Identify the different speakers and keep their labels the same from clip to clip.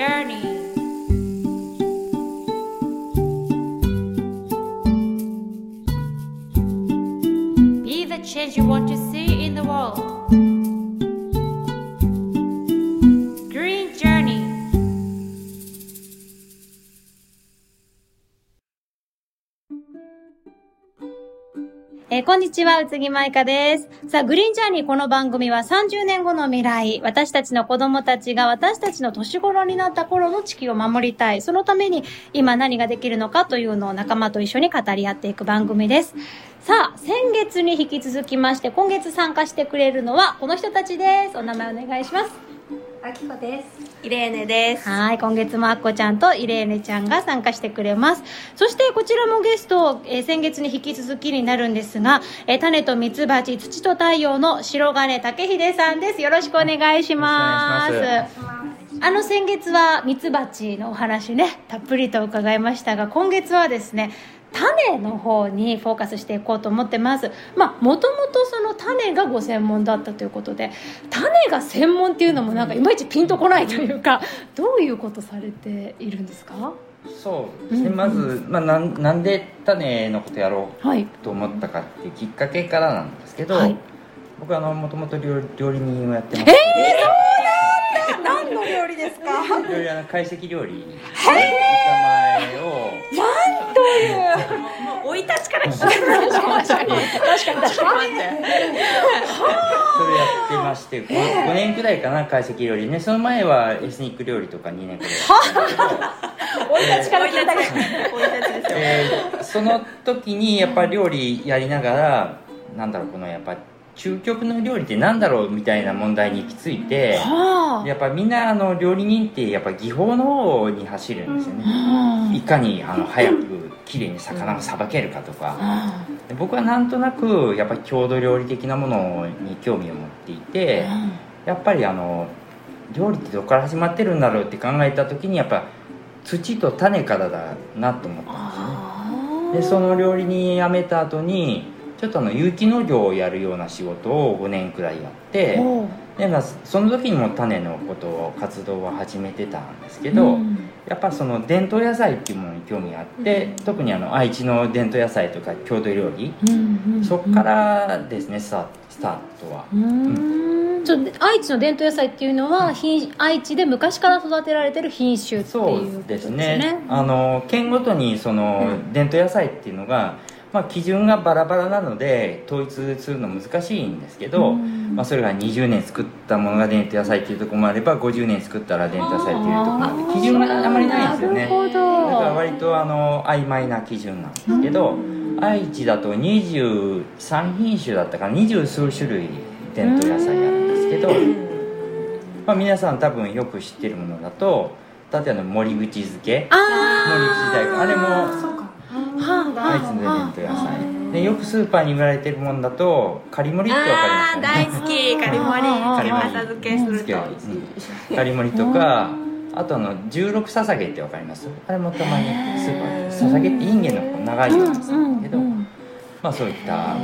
Speaker 1: journey. Be the change you want to see
Speaker 2: にちは、宇津木舞香です。さあ、グリーンジャーニーこの番組は30年後の未来、私たちの子供たちが私たちの年頃になった頃の地球を守りたい。そのために今何ができるのかというのを仲間と一緒に語り合っていく番組です。さあ、先月に引き続きまして、今月参加してくれるのはこの人たちです。お名前お願いします。
Speaker 3: あきこです。
Speaker 4: イレーネです。
Speaker 2: はい、今月もあっこちゃんとイレーネちゃんが参加してくれます。そしてこちらもゲスト、えー先月に引き続きになるんですが、えー種とミツバチ、土と太陽の白金武秀さんです。よろしくお願いします。
Speaker 5: よろしくお願いし
Speaker 2: あの先月はミツバチのお話ね、たっぷりと伺いましたが、今月はですね、種の方にフォーカスしていこうと思ってます。まあ、もともとその種がご専門だったということで、種が専門っていうのもなんかいまいちピンとこないというか、どういうことされているんですか？
Speaker 5: そうですね、
Speaker 2: うん。
Speaker 5: まず、まあ、なんなんで種のことやろ
Speaker 2: はい。
Speaker 5: うと思ったかっていうきっかけからなんですけど、
Speaker 2: はい。
Speaker 5: 僕はあのもともと料理人をやってまして、
Speaker 4: 何の料理ですか？
Speaker 5: 料理あの懐石料理板前を
Speaker 4: もう生い立ちから聞いてる確かに確かに。確かに
Speaker 5: それやってまして、5, 年くらいかな懐石料理。ねその前はエスニック料理とか2年くらい
Speaker 2: 生い立ちから聞いた
Speaker 4: 生い立ち生い立ちですよ。
Speaker 5: えーその時にやっぱり料理やりながらなんだろうこのやっぱ究極の料理ってなんだろうみたいな問題に行き着いて
Speaker 2: は
Speaker 5: やっぱみんなあの料理人ってやっぱ技法の方に走るんですよね、
Speaker 2: あ。
Speaker 5: いかにあの早くきれいに魚をさばけるかとか。
Speaker 2: あ
Speaker 5: で僕はなんとなくやっぱり郷土料理的なものに興味を持っていてやっぱりあの料理ってどこから始まってるんだろうって考えた時にやっぱ土と種からだなと思ったんですよね。
Speaker 2: あ。
Speaker 5: でその料理人辞めた後にちょっとあの有機農業をやるような仕事を5年くらいやってで、まあ、その時にも種のことを活動を始めてたんですけど、
Speaker 2: うん。
Speaker 5: やっぱその伝統野菜っていうものに興味があって、特にあの愛知の伝統野菜とか郷土料理、
Speaker 2: うんうん
Speaker 5: そこからですねスタスタートは。
Speaker 2: ちょ愛知の伝統野菜っていうのは品愛知で昔から育てられてる品種っていう
Speaker 5: そうです
Speaker 2: ね。
Speaker 5: ねあの県ごとにその伝統野菜っていうのが、まあ、基準がバラバラなので統一するの難しいんですけど、
Speaker 2: うん。
Speaker 5: まあ、それが20年作ったものが伝統野菜っていうところもあれば50年作ったら伝統野菜っていうところもあって基準があまりないんですよね。だから割とあの曖昧な基準なんですけど、愛知だと23品種だったか二十数種類伝統野菜あるんですけど、まあ、皆さん多分よく知ってるものだと例えば森口漬け。森口
Speaker 2: あ
Speaker 5: 大根あれも
Speaker 3: そうか。
Speaker 2: はあ
Speaker 5: 愛知の伝統野菜でよくスーパーに売られてるものだとカリモリってわかります
Speaker 4: 大好き。カリモリ。
Speaker 2: あー
Speaker 4: 漬け漬けすると。
Speaker 5: うんカリモリとかあとあの16ささげってわかります？あれもたまにスーパーで。ささげってインゲンのこう長いやつなんですけど、
Speaker 2: うんうん
Speaker 5: まあそういった愛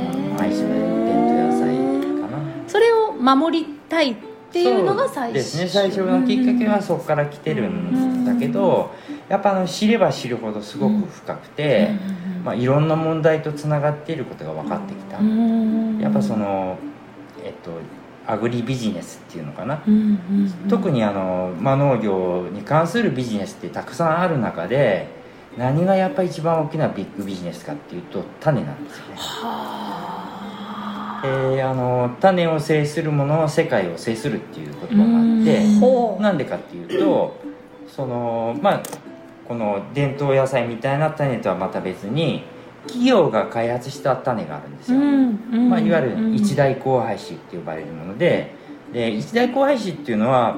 Speaker 5: 知の伝統野菜かな。
Speaker 2: それを守りたいっていうのが最初。
Speaker 5: ですね。最初のきっかけはそこから来てるんだけどやっぱあの知れば知るほどすごく深くて、まあ、いろんな問題とつながっていることが分かってきた、やっぱそのえっとアグリビジネスっていうのかな、特にあの、まあ、農業に関するビジネスってたくさんある中で何がやっぱ一番大きなビッグビジネスかっていうと種なんですよね。であの種を制するものは世界を制するっていう言葉があって
Speaker 4: ほ
Speaker 5: なんでかっていうとそのまあこの伝統野菜みたいな種とはまた別に企業が開発した種があるんですよ、まあ、いわゆる一大交配種って呼ばれるものでで一大交配種っていうのは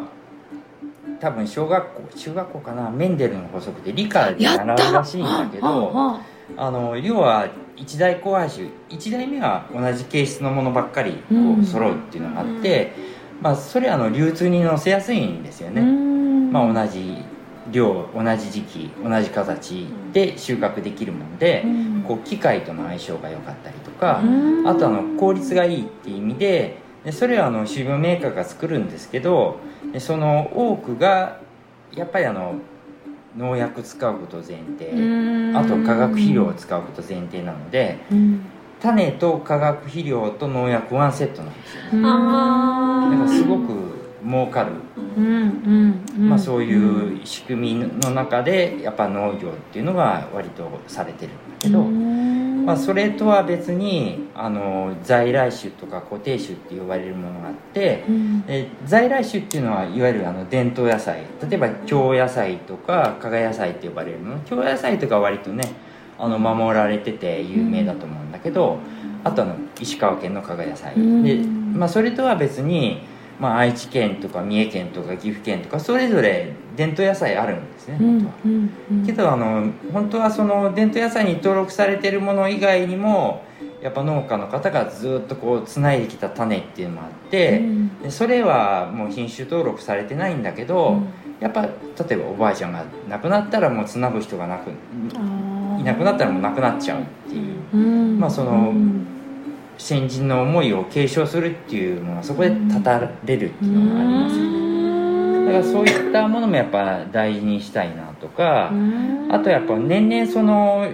Speaker 5: 多分小学校中学校かなメンデルの法則で理科で習うらしいんだけどあの要は一大交配種1代目は同じ形質のものばっかりこ
Speaker 2: うん
Speaker 5: う揃うっていうのがあって、まあ、それはあの流通に乗せやすいんですよね、まあ、同じ量同じ時期同じ形で収穫できるもので、こう機械との相性が良かったりとか、あとあの効率がいいっていう意味ででそれはあの種苗メーカーが作るんですけどでその多くがやっぱりあの農薬使うこと前提
Speaker 2: うん。
Speaker 5: あと化学肥料を使うこと前提なので
Speaker 2: うん。
Speaker 5: 種と化学肥料と農薬ワンセットなんですよね。だからすごく儲かる、
Speaker 2: うんうんうん
Speaker 5: まあ、そういう仕組みの中でやっぱ農業っていうのが割とされてるんだけど、
Speaker 2: うん。
Speaker 5: まあ、それとは別にあの在来種とか固定種って呼ばれるものがあって在来種っていうのはいわゆるあの伝統野菜例えば京野菜とか加賀野菜って呼ばれるもの。京野菜とかは割とねあの守られてて有名だと思うんだけど、あとあの石川県の加賀野菜、
Speaker 2: うん。
Speaker 5: で、まあ、それとは別に、まあ、愛知県とか三重県とか岐阜県とかそれぞれ伝統野菜あるんですね
Speaker 2: うん
Speaker 5: 本当は。けどあの本当はその伝統野菜に登録されてるもの以外にもやっぱ農家の方がずっとこうつないできた種っていうのもあって、
Speaker 2: うん。
Speaker 5: でそれはもう品種登録されてないんだけど、やっぱ例えばおばあちゃんが亡くなったらもうつなぐ人がなくいなくなったらもうなくなっちゃうっていう。
Speaker 2: うん。
Speaker 5: まあその
Speaker 2: うん
Speaker 5: 先人の思いを継承するっていうのがそこで断たれるっていうのがありますよね。だからそういったものもやっぱ大事にしたいなとか、あとやっぱ年々その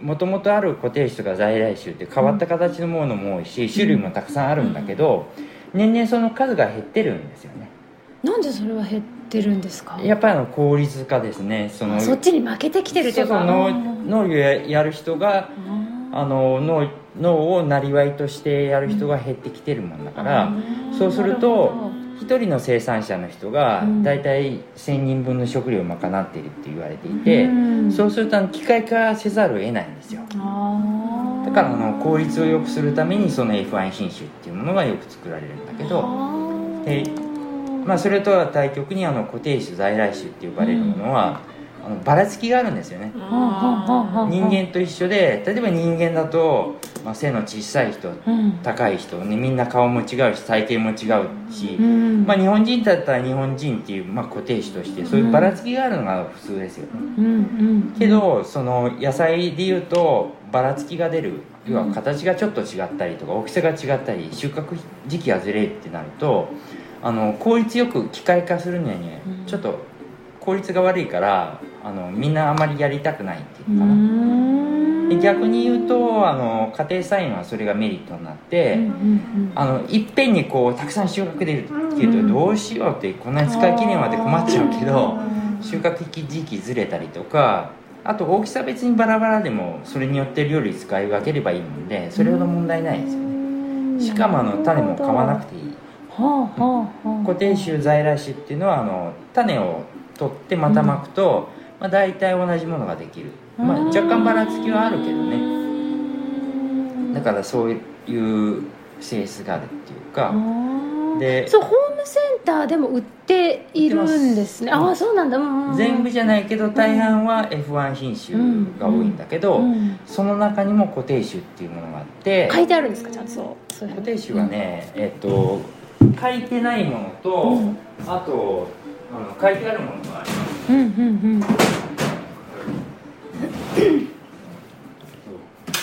Speaker 5: もともとある固定種とか在来種って変わった形のものも多いし種類もたくさんあるんだけど年々その数が減ってるんですよね。
Speaker 2: なんでそれは減ってるんですか？
Speaker 5: やっぱりあの効率化ですね。その
Speaker 2: そっちに負けてきてるといううか
Speaker 5: 農農業ややる人があの農農をなりわいとしてやる人が減ってきてるもんだから、そうすると一人の生産者の人が
Speaker 2: うん。
Speaker 5: 大体1000人分の食料を賄っているって言われていて、
Speaker 2: うん。
Speaker 5: そうすると機械化せざるを得ないんですよ。だからあの効率を良くするためにその F1 品種っていうものがよく作られるんだけど、でまあ、それとは対極にあの固定種在来種って呼ばれるものは、あのばらつきがあるんですよね。人間と一緒で例えば人間だと、まあ、背の小さい人
Speaker 2: うん。
Speaker 5: 高い人、ね、みんな顔も違うし体型も違うし、
Speaker 2: うん。
Speaker 5: まあ、日本人だったら日本人っていう、まあ、固定種としてそういうばらつきがあるのが普通ですよね、
Speaker 2: うんうん。
Speaker 5: けどその野菜でいうとばらつきが出る要は形がちょっと違ったりとか大きさが違ったり収穫時期がずれるってなるとあの効率よく機械化するにはね、
Speaker 2: うん。
Speaker 5: ちょっと効率が悪いからあのみんなあまりやりたくないっていうかな、
Speaker 2: ん。
Speaker 5: で逆に言うとあの家庭菜園はそれがメリットになって、
Speaker 2: うんうん
Speaker 5: あのいっぺんにこうたくさん収穫出るっていうとどうしようってこんなに使い切れんわって困っちゃうけど収穫時期ずれたりとかあと大きさ別にバラバラでもそれによって料理使い分ければいいのでそれほど問題ないですよね。
Speaker 2: うん。
Speaker 5: しかもあの種も買わなくていい。
Speaker 2: はあはあはあ。
Speaker 5: 固定種在来種っていうのはあの種を取ってまた巻くと、まあ、大体同じものができる、まあ、若干ばらつきはあるけどね。だからそういう性質があるっていうか。で
Speaker 2: そうホームセンターでも売っているんですね。ああそうなんだ、うんうん
Speaker 5: 全部じゃないけど大半は F1 品種が多いんだけど、
Speaker 2: うん
Speaker 5: その中にも固定種っていうものがあって
Speaker 2: 書いてあるんですか？ちゃんと
Speaker 5: 固定種はね、えっと書いてないものと、
Speaker 2: うん。
Speaker 5: あとあの書いてあるものがあります
Speaker 2: うんうんうん。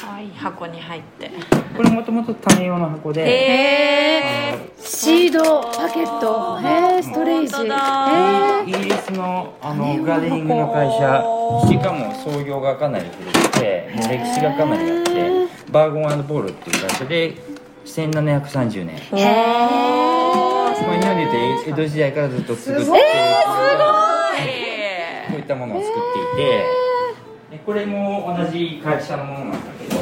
Speaker 4: はい箱に入って。
Speaker 5: これもともと種用の箱で、
Speaker 4: へ
Speaker 5: あの
Speaker 2: シードパケット。へえストレージ。
Speaker 4: 本当だ。
Speaker 2: へ
Speaker 5: イギリスのあ
Speaker 2: の
Speaker 5: ガーデニングの会社。しかも創業がかなり古くてもう歴史がかなりあってバーゴンボールっていう会社で1730年、
Speaker 2: えへえ
Speaker 5: まあ、日本でいうと江戸時代からずっと作って
Speaker 2: すごい。
Speaker 5: こ
Speaker 4: え
Speaker 5: ういったものを作っていて。でこれも同じ会社のものなんだけど。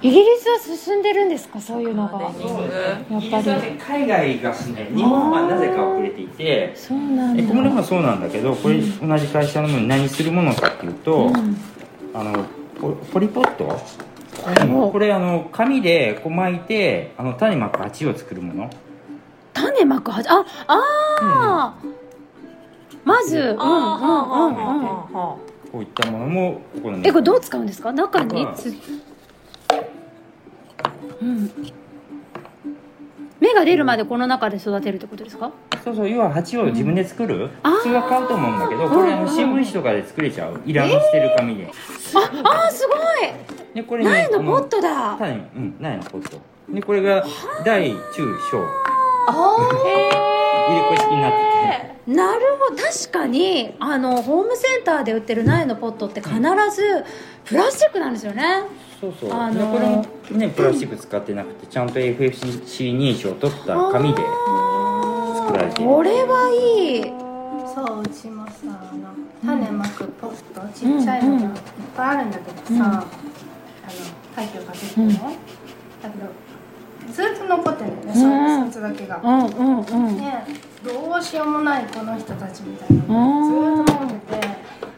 Speaker 2: イギリスは進んでるんですか？そういうのが。
Speaker 5: そうです
Speaker 2: やっぱり。
Speaker 5: 海外が進んで日本はなぜか遅れていて。
Speaker 2: そうなんだ。
Speaker 5: えこれもそうなんだけどこれ同じ会社のものに何するものかっていうと、
Speaker 2: うん。
Speaker 5: あのポポリポット、
Speaker 2: お。
Speaker 5: これあの紙でこう巻いてあの種まく鉢を作るもの
Speaker 2: 種まくはじああー、まずうん。うんうんうん。
Speaker 5: こういったものもここの
Speaker 2: えこれどう使うんですか？中に
Speaker 5: 中
Speaker 2: つうん。芽が出るまでこの中で育てるってことですか？
Speaker 5: そうそう要は鉢を自分で作る、
Speaker 2: あー
Speaker 5: 普通は買うと思うんだけどこれ新聞紙とかで作れちゃう。いらん捨てる紙で、
Speaker 2: ああーすごい。
Speaker 5: でこれね
Speaker 2: 苗のポッ
Speaker 5: あ
Speaker 2: トだ。
Speaker 5: 種うん。苗のポット。でこれが大中小
Speaker 2: あ
Speaker 5: 入れ子式になってて。
Speaker 2: なるほど。確かにあのホームセンターで売ってる苗のポットって必ずプラスチックなんですよね。
Speaker 5: そうそう、
Speaker 2: あの。ー
Speaker 5: でこれもねプラスチック使ってなくてちゃんと FFC 認証を取った紙で作られている。
Speaker 2: これはいい。
Speaker 4: そううちもさあの種まくポットちっちゃいのがいっぱいあるんだけどさ、
Speaker 2: うん。
Speaker 4: あの太陽が出てね、だけどずっと残ってるんだよね、
Speaker 2: うん
Speaker 4: そいつだけが、
Speaker 2: うんうんうん。
Speaker 4: ねどうしようもないこの人たちみたいなのずっと飲んでて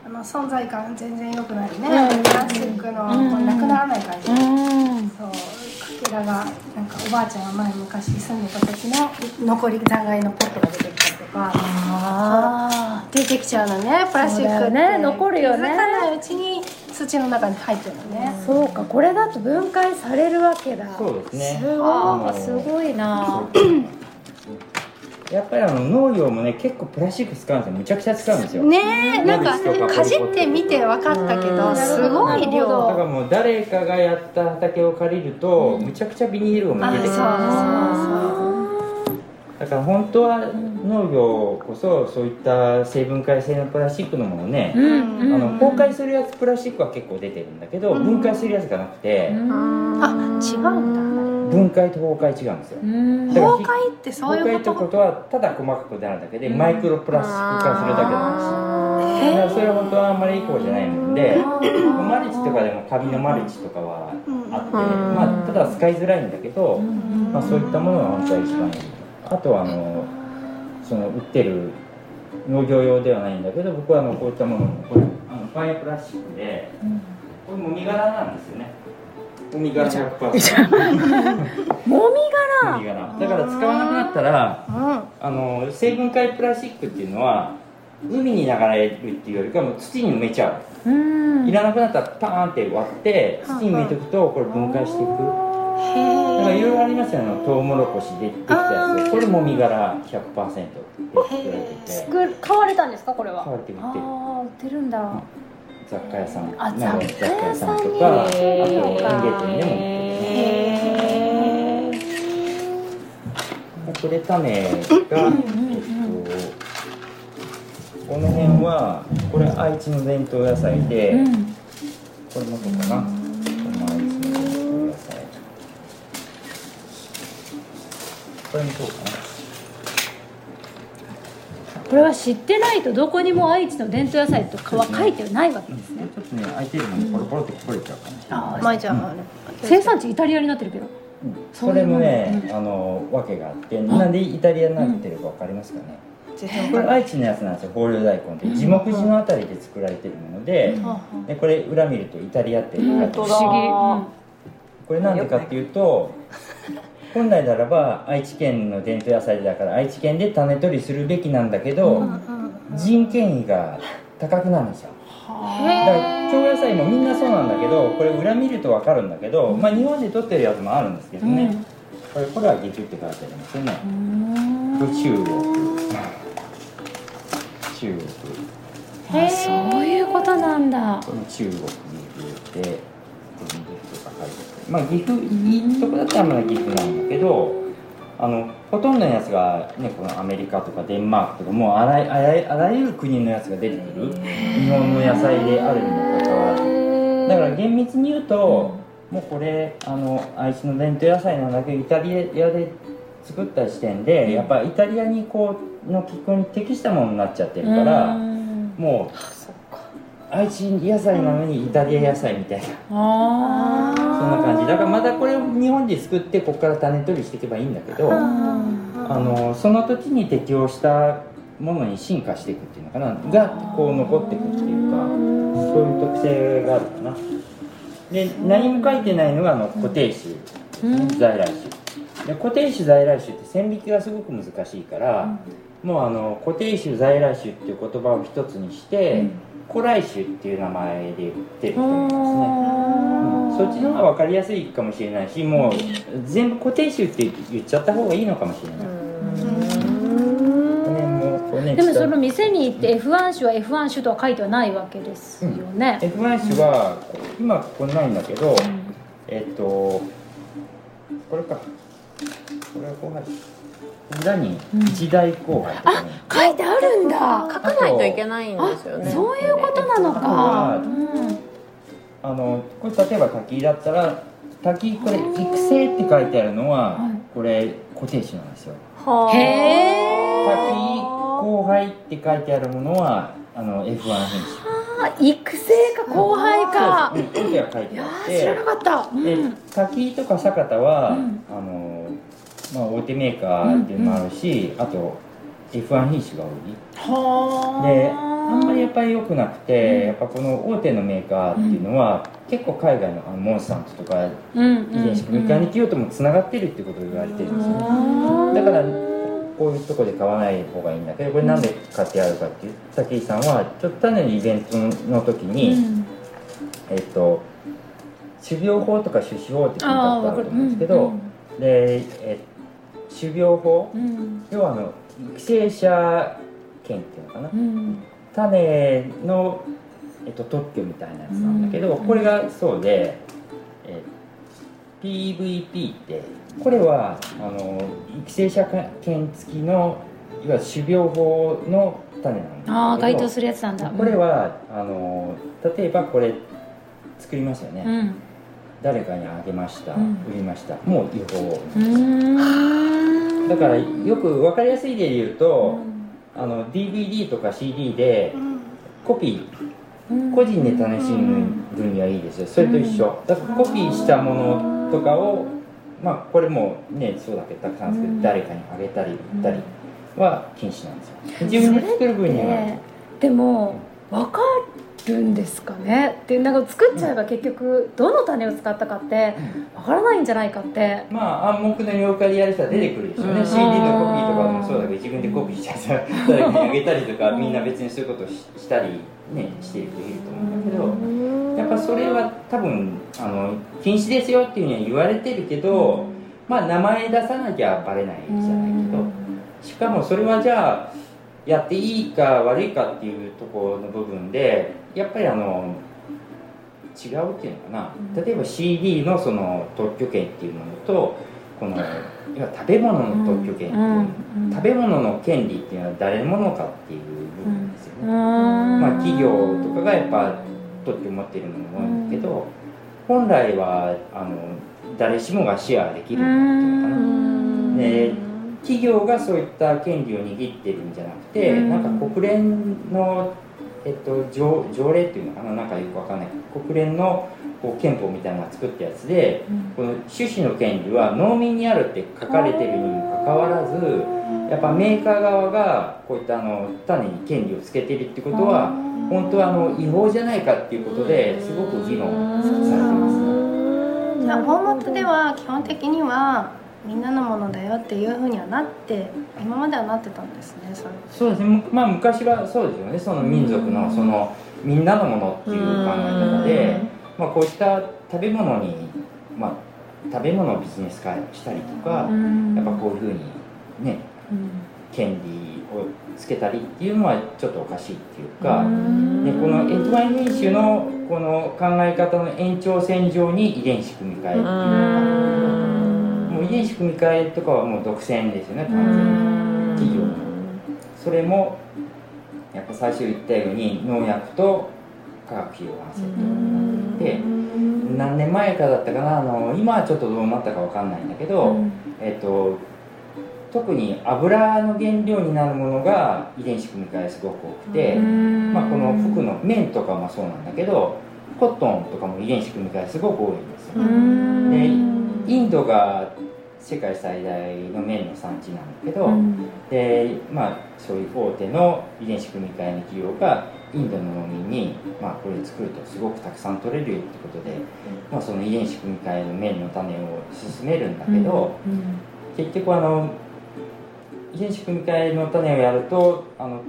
Speaker 4: あの存在感全然良くないね、
Speaker 2: うん。
Speaker 4: プラスチックのこうなくならない感じ、
Speaker 2: うん。
Speaker 4: そう。かけらがなんかおばあちゃんが前昔住んでた時の残り残骸のポットが出てきたりとか。
Speaker 2: あ
Speaker 4: 出てきちゃうのねプラスチック
Speaker 2: ね。残るよね。
Speaker 4: 気づかないうちに土の中に入ってるのね、
Speaker 2: あそうかこれだと分解されるわけだ。
Speaker 5: そうですね。
Speaker 2: すごいすごいな
Speaker 5: やっぱりあの農業もね結構プラスチック使うんですよ。むちゃくちゃ使うんですよ。
Speaker 4: ねえなんか
Speaker 5: か
Speaker 4: かじってみて分かったけどすごい量。
Speaker 2: ど
Speaker 5: だからもう誰かがやった畑を借りると、むちゃくちゃビニールゴム出てくるんですよ。だから本当は農業こそそういった成分解性のプラスチックのものね、
Speaker 2: うん。うん
Speaker 5: あの崩壊するやつプラスチックは結構出てるんだけど、分解するやつがなくて、
Speaker 4: あ違うんだ。
Speaker 5: 分解と崩壊違うんですよ、
Speaker 2: うん。
Speaker 4: 崩壊ってそういうこ
Speaker 5: 崩壊ってこととはただ細かくなるだけで、マイクロプラスチック化するだけなんですよ。だからそれは本当はあんまりいい方じゃないのでマルチとかでもカビのマルチとかはあって、まあ、ただ使いづらいんだけど、まあ、そういったものが本当は一番いい。あとはあのその売ってる農業用ではないんだけど僕はあのこういったものもこれあのファイアプラスチックで、これもみ殻なんですよね。もみ殻。100%
Speaker 2: もみ
Speaker 5: 殻。だから使わなくなったら
Speaker 4: うん。
Speaker 5: あの成分解プラスチックっていうのは海に流れるっていうよりかも土に埋めちゃう、
Speaker 2: うん。
Speaker 5: いらなくなったらパーンって割って土に埋めておくとこれ分解していくだからいろいろありますよね。あのトウモロコシでできたやつ。これもみ殻100%で作られてい。て
Speaker 2: 買われたんですか？これは。
Speaker 5: 買われて売ってる。
Speaker 2: ああ売ってるんだ。
Speaker 5: 雑貨屋さん。
Speaker 2: あ
Speaker 5: なんか
Speaker 2: 雑貨屋さん
Speaker 5: とかあと園芸店でも売ってる。これ種が、えっと、この辺はこれ愛知の伝統野菜で、
Speaker 2: うん。
Speaker 5: これもそうかな、これも愛知の伝統野菜これもそうかな
Speaker 2: これは知ってないとどこにも愛知の伝統野菜とかは書いてないわけですね。
Speaker 5: ちょっとね空いてるのにポロポロってこぼれちゃうかもしれない、
Speaker 2: あ
Speaker 4: まいちゃんあれ
Speaker 2: 生産地イタリアになってるけど。
Speaker 5: これもね、あの訳があってなんでイタリアになってるかわかりますかね、これ愛知のやつなんですよ豊漁大根って。地木寺のあたりで作られてるもので,、でこれ裏見るとイタリアって書いてある。
Speaker 2: 不思
Speaker 5: これなんでかっていうと本来ならば愛知県の伝統野菜だから愛知県で種取りするべきなんだけど、人件費が高くなるんですよ。だから京野菜もみんなそうなんだけどこれ裏見ると分かるんだけど、まあ日本で取ってるやつもあるんですけどね、これこれは岐阜って書いてありますよね、中国。中国。
Speaker 2: あそう。いうことなんだ。
Speaker 5: この中国に入れてこの岐阜とか書いてあってまあ岐阜いいとこだったらまだ岐阜なんだけどあのほとんどのやつが、ね、このアメリカとかデンマークとかもうあらあらあらゆる国のやつが出てくる。日本の野菜であるにもかかわらず。だから厳密に言うと、もうこれあの愛知の伝統野菜なんだけどイタリアで作った時点で、やっぱイタリアにこうの気候に適したものになっちゃってるから、もう愛知野菜なのにイタリア野菜みたいなそんな感じだからまたこれを日本で作ってここから種取りしていけばいいんだけどあのその時に適応したものに進化していくっていうのかながこう残っていくっていうかそういう特性があるかなで何も書いてないのがあの固定種、在来種で固定種在来種って線引きがすごく難しいから、もうあの固定種在来種っていう言葉を一つにして、古来種っていう名前で売ってると思いますね、うん。そっちの方が分かりやすいかもしれないしもう全部固定種って言っちゃった方がいいのかもしれない、ね
Speaker 2: でもその店に行って F1 種は F1 種とは書いてはないわけですよね、
Speaker 5: F1 種は今ここにないんだけど、えっとこれか。これは後輩種裏に一大交配とかね、
Speaker 2: 書いてあるんだ。
Speaker 3: 書かないといけないんですよね。
Speaker 2: そういうことなのか。
Speaker 5: は
Speaker 2: うん。
Speaker 5: あのこれ例えば滝だったら滝これ育成って書いてあるのは、
Speaker 2: はい。
Speaker 5: これ固定種なんですよ。
Speaker 3: はあ。
Speaker 2: へ
Speaker 5: 滝交配って書いてあるものはあの F1 品種
Speaker 2: あ育成か後輩か。
Speaker 5: そうです。書いてあっ
Speaker 2: ー知らな
Speaker 5: て
Speaker 2: かった。
Speaker 5: で
Speaker 2: うん。
Speaker 5: 滝とか酒田は、
Speaker 2: うん。
Speaker 5: あのまあ、大手メーカーっていうのもあるし、あと F1 品種が多い。
Speaker 2: は
Speaker 5: であんまりやっぱり良くなくて、やっぱこの大手のメーカーっていうのは、結構海外のあのモンスタントとか
Speaker 2: うん
Speaker 5: 遺伝子組み換えに企業ともつながってるってことを言われてるんですよ。ねだからこういうとこで買わない方がいいんだけどこれなんで買ってあるかっていうと武井さんはちょっと種のイベントの時に、えっと種苗法とか種子法って聞いたことあると思うんですけど、で、え種苗法？
Speaker 2: うん。
Speaker 5: 要はあの育成者権っていうのかな？
Speaker 2: うん。
Speaker 5: 種の、えっと、特許みたいなやつなんだけど、
Speaker 2: うん。
Speaker 5: これがそうで、え PVP ってこれはあの育成者権付きのいわゆる種苗法の種なんだ
Speaker 2: ああ該当するやつなんだ。
Speaker 5: これはあの例えばこれ作りましたよね、
Speaker 2: うん
Speaker 5: 誰かにあげました、
Speaker 2: うん。
Speaker 5: 売りました。もう違法。だからよく分かりやすい例で言うと、あの DVD とか CD で
Speaker 4: うん。
Speaker 5: コピー個人で楽しむ分にはいいですよ。それと一緒。だからコピーしたものとかをまあこれもねそうだけどたくさん作って誰かにあげたり売ったりは禁止なんですよ。自分で作る分には。
Speaker 2: ででも分かるんですかね。っていうなんか作っちゃえば結局どの種を使ったかって分からないんじゃないかって。
Speaker 5: まあ暗黙の了解でやる人は出てくるでしょうね、
Speaker 2: うん。
Speaker 5: CD のコピーとかでもそうだけど自分でコピーしちゃったら誰かにあげたりとかみんな別にそういうことをししたりねしていると思うんだけどやっぱそれは多分あの禁止ですよっていうふうには言われてるけど、まあ名前出さなきゃバレないじゃないけど、しかもそれはじゃあやっていいか悪いかっていうところの部分でやっぱりあの違うっていうのかな、例えば CD のその特許権っていうものとこの 食べ物の特許権っていう、
Speaker 2: うん
Speaker 5: 食べ物の権利っていうのは誰のものかっていう部分ですよね、
Speaker 2: ま
Speaker 5: まあ、企業とかがやっぱ特許を持っているものも多いんだけど、本来はあの誰しもがシェアできるっていうのかな、で企業がそういった権利を握ってるんじゃなくて、
Speaker 2: うん。
Speaker 5: なんか国連の、えっと、条条例っていうのかな？なんかよくわかんない。国連のこう憲法みたいなのが作ったやつで、この種子の権利は農民にあるって書かれてるにもかかわらずやっぱメーカー側がこういったあの種に権利をつけてるってことは本当はあの違法じゃないかっていうことですごく議論されてますね。
Speaker 4: じゃあ大元では基本的にはみんなのものだよっていうふうにはなって今まではなってたんですねそ
Speaker 5: うですね、むまあ、昔はそうですよね。その民族のそのみんなのものっていう考え方で、まあ、こういった食べ物に、まあ、食べ物をビジネス化したりとか、やっぱこういうふうにね権利をつけたりっていうのはちょっとおかしいっていうか、でこの F1 品種のこの考え方の延長線上に遺伝子組み換えっていうのがもう遺伝子組み換えとかはもう独占ですよね完全に企業のそれもやっぱ最初言ったように農薬と化学肥料がセットになってて何年前かだったかなあの今はちょっとどうなったかわかんないんだけど、えっと特に油の原料になるものが遺伝子組み換えすごく多くて、まあ、この服の綿とかもそうなんだけどコットンとかも遺伝子組み換えすごく多いんですよ、でインドが世界最大の綿の産地なんだけど、でまあそういう大手の遺伝子組み換えの企業がインドの農民に、まあ、これ作るとすごくたくさん取れるよってことで、まあ、その遺伝子組み換えの綿の種を進めるんだけど、結局あの遺伝子組み換えの種をやるとあの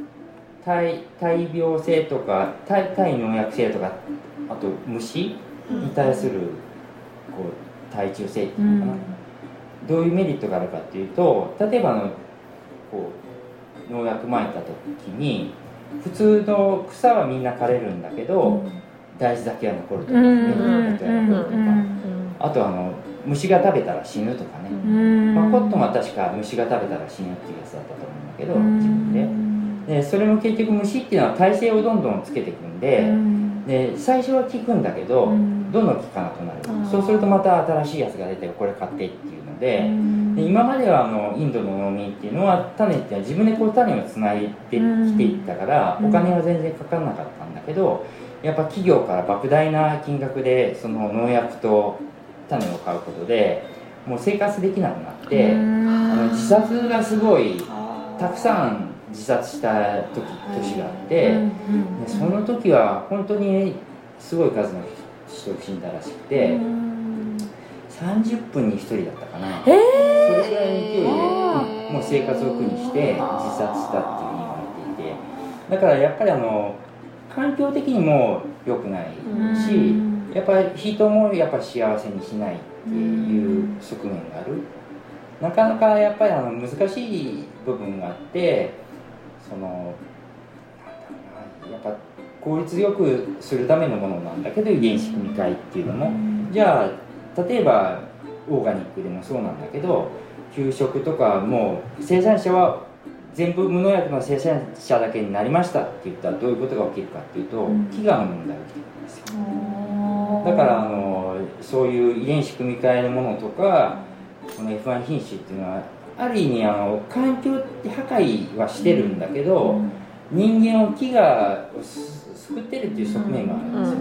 Speaker 5: 体体病性とか体体農薬性とかあと虫に対するこう体中性っていうのかな、どういうメリットがあるかっていうと例えばあのこう農薬撒いた時に普通の草はみんな枯れるんだけど、大豆だけは残るとか、
Speaker 2: うん。
Speaker 5: 芽だけは残るとか、あとあの虫が食べたら死ぬとかね、まあ、コットンは確か虫が食べたら死ぬっていうやつだったと思うんだけど自分で。でそれも結局虫っていうのは耐性をどんどんつけていくんでで最初は効くんだけどどんどん効かなくなる。そうするとまた新しいやつが出てこれ買ってっていうのでで今まではあのインドの農民っていうのは種って自分でこう種をつないできていったからお金は全然かからなかったんだけどやっぱ企業から莫大な金額でその農薬と種を買うことでもう生活できなくなってあの自殺がすごいたくさん自殺した時年があってでその時は本当にすごい数の人が死んだらしくて30分に1人だったかな、それぐらいの勢いでもう生活を苦にして自殺したっていうふうに言われていて。だからやっぱりあの環境的にも良くないしやっぱり人もやっぱ幸せにしないっていう側面がある。なかなかやっぱりあの難しい部分があってそのやっぱ効率よくするためのものなんだけど遺伝子組み換えっていうのも。じゃあ例えばオーガニックでもそうなんだけど給食とかも生産者は全部無農薬の生産者だけになりましたって言ったらどういうことが起きるかっていうと、飢餓の問題が起きるんですよ。だからあのそういう遺伝子組み換えのものとかこの F1 品種っていうのはある意味あの環境って破壊はしてるんだけど、人間を飢餓を救ってるっていう側面があるんですよ、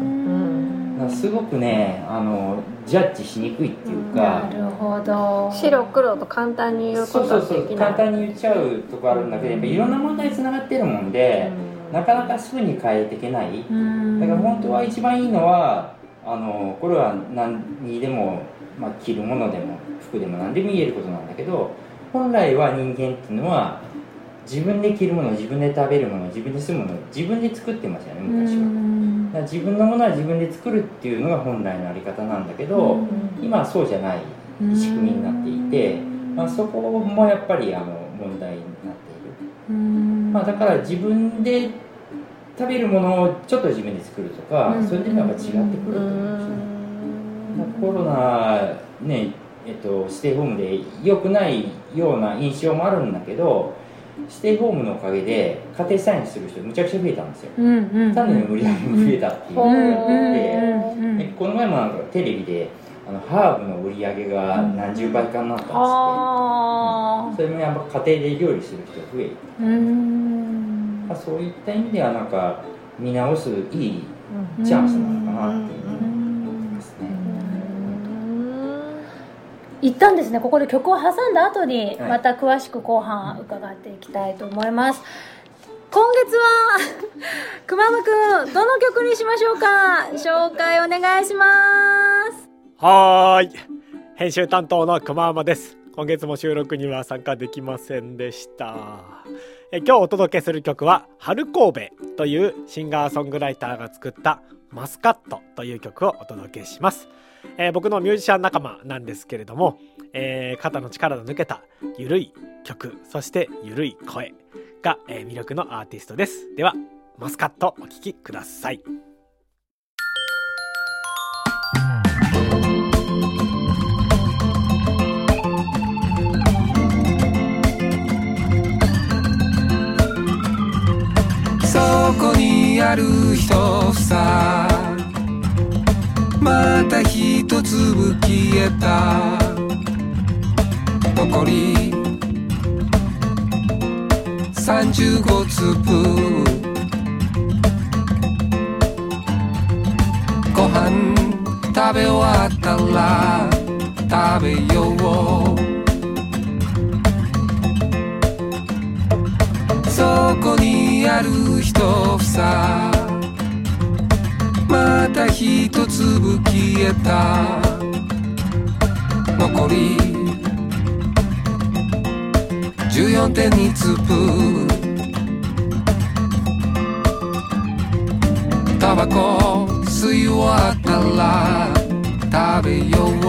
Speaker 5: すごくねあのジャッジしにくいっていうか、
Speaker 2: なるほど。
Speaker 3: 白黒と簡単に言うことは
Speaker 5: そうそうそう簡単に言っちゃうとこあるんだけどやっぱいろんな問題につながってるもんで、なかなかすぐに変えていけない、だから本当は一番いいのはあのこれは何にでも、まあ、着るものでも服でも何でも言えることなんだけど本来は人間っていうのは自分で着るもの自分で食べるもの自分で住むもの自分で作ってましたよね昔は自分のものは自分で作るっていうのが本来のあり方なんだけど今はそうじゃない仕組みになっていて、まあ、そこもやっぱりあの問題になっている、まあ、だから自分で食べるものをちょっと自分で作るとか、それでもやっぱ違ってくると思うんですよね、まあコロナねえっと、ステイホームで良くないような印象もあるんだけどステイホームのおかげで家庭菜園する人むちゃくちゃ増えたんですよ、種の売り上げも増えたっていう。のがあって、でこの前もなんかテレビであのハーブの売り上げが何十倍かになったんですって、
Speaker 2: あ
Speaker 5: それもやっぱ家庭で料理する人が増える、
Speaker 2: ーうん。
Speaker 5: まあ、そういった意味ではなんか見直すいいチャンスなのかなっていう。ふうに
Speaker 2: 一旦ですねここで曲を挟んだ後に
Speaker 5: はい
Speaker 2: また詳しく後半伺っていきたいと思います、今月はくまむくんどの曲にしましょうか？紹介お願いします
Speaker 6: はーい。編集担当の熊山です。今月も収録には参加できませんでした。え今日お届けする曲は、春神戸というシンガーソングライターが作ったマスカットという曲をお届けします。えー僕のミュージシャン仲間なんですけれども、えー肩の力の抜けたゆるい曲、そしてゆるい声が、えー魅力のアーティストです。では、マスカットお聴きください。
Speaker 7: そこにある一房また一粒消えた。残り35粒。ご飯食べ終わったら食べよう。そこにある一房。また一粒消えた。残り14.2粒。タバコ吸い終わったら食べよう。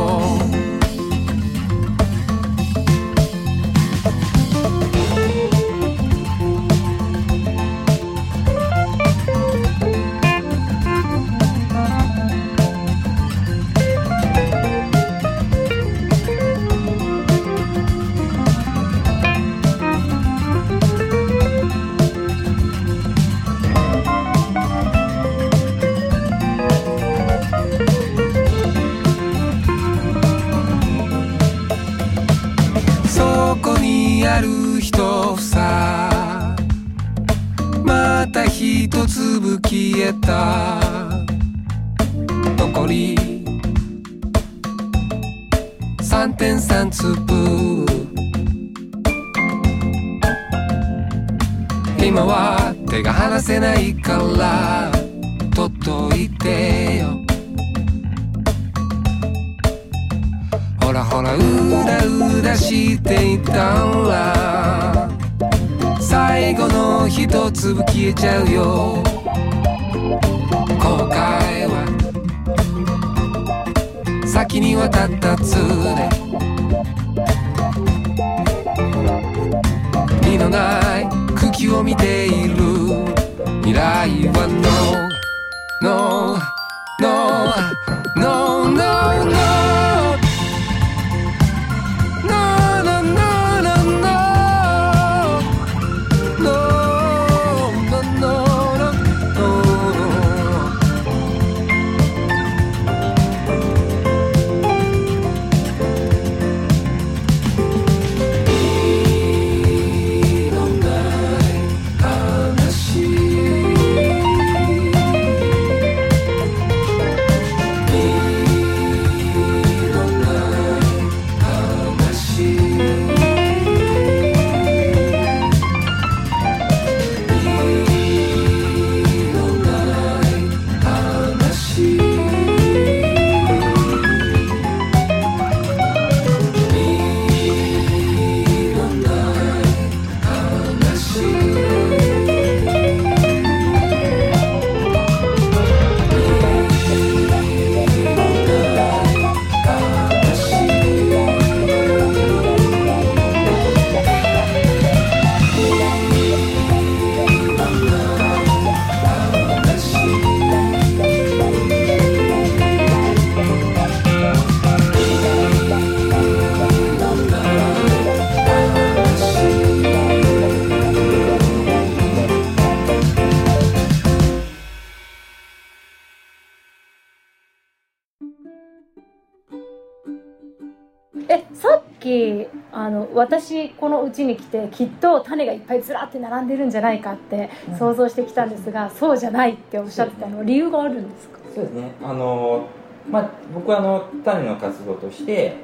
Speaker 2: 私このうちに来てきっと種がいっぱいずらって並んでるんじゃないかって想像してきたんですが、そうじゃないっておっしゃってたのは理由があるんですか？
Speaker 5: そうですね。あのまあ僕はあの種の活動として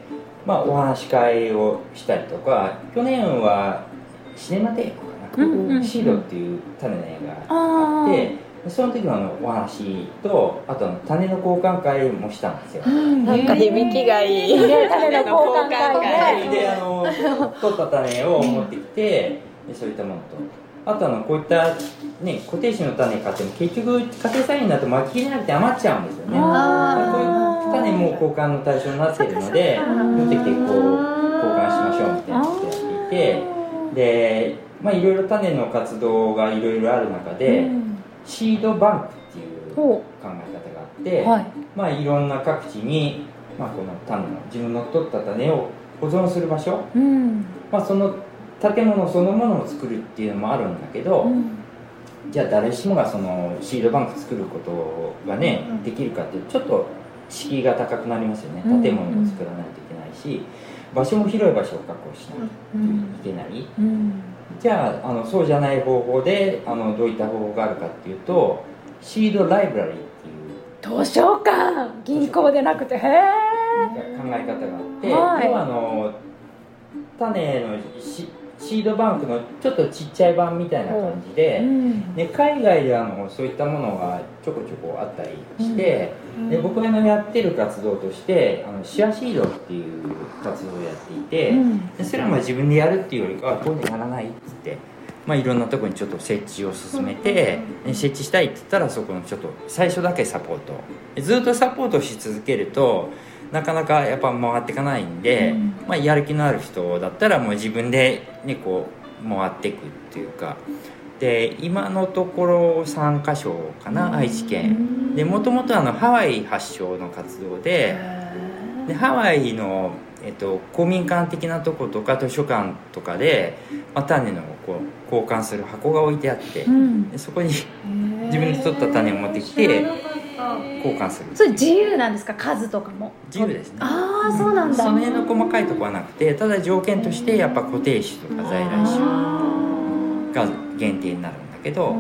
Speaker 5: まあお話し会をしたりとか去年はシネマテークかな、
Speaker 2: うんうんうん。
Speaker 5: シードっていう種の映画が
Speaker 2: あ
Speaker 5: ってでその時のあのお話とあと種の交換会もしたんですよ。
Speaker 3: なんか響きがいい。
Speaker 2: ね種の交換会。ね
Speaker 5: であの取った種を持ってきてでそういったものと。あとあのこういった、ね、固定種の種買っても結局家庭菜園だと巻き切れなくて余っちゃうんですよね。こういう種も交換の対象になっているので持ってきてこう交換しましょうみたいなことやっていてでまあいろいろ種の活動がいろいろある中で、シードバンクっていう考え方があって、
Speaker 2: はい。
Speaker 5: まあいろんな各地に、まあ、この種の自分の取った種を保存する場所、
Speaker 2: うん。
Speaker 5: まあ、その建物そのものを作るっていうのもあるんだけど、じゃあ誰しもがそのシードバンク作ることがね、できるかってちょっと敷居が高くなりますよね。
Speaker 2: うん。
Speaker 5: 建物を作らないといけないし、場所も広い場所を確保しないといけない、
Speaker 2: うん
Speaker 5: じゃああのそうじゃない方法であのどういった方法があるかっていうとシードライブラリーっていう
Speaker 2: 図書館銀行でなくて。へえ
Speaker 5: 考え方があって、
Speaker 2: はい。
Speaker 5: 要はあの種のシシードバンクのちょっとちっちゃい版みたいな感じで、
Speaker 2: うん。
Speaker 5: で海外であのそういったものがちょこちょこあったりして、で僕がやってる活動としてあのシアシードっていう活動をやっていて、
Speaker 2: うん。
Speaker 5: でそれはまあ自分でやるっていうよりかはこういうのやらないっつって、まあ、いろんなところにちょっと設置を進めて、で設置したいって言ったらそこのちょっと最初だけサポート。でずっとサポートし続けるとなかなかやっぱ回っていかないんで、まあ、やる気のある人だったらもう自分で、ね、こう回っていくっていうか。で今のところ3か所かな、愛知県。でもともとハワイ発祥の活動ででハワイの、えっと、公民館的なとことか図書館とかで、まあ、種のこう交換する箱が置いてあって、
Speaker 2: うん。
Speaker 5: でそこに自分で取った種を持ってきて交換する。
Speaker 2: それ自由なんですか？数とかも。
Speaker 5: 自由ですね。
Speaker 2: ああそうなんだ。
Speaker 5: その辺の細かいところはなくてただ条件としてやっぱ固定種とか在来種が限定になるんだけど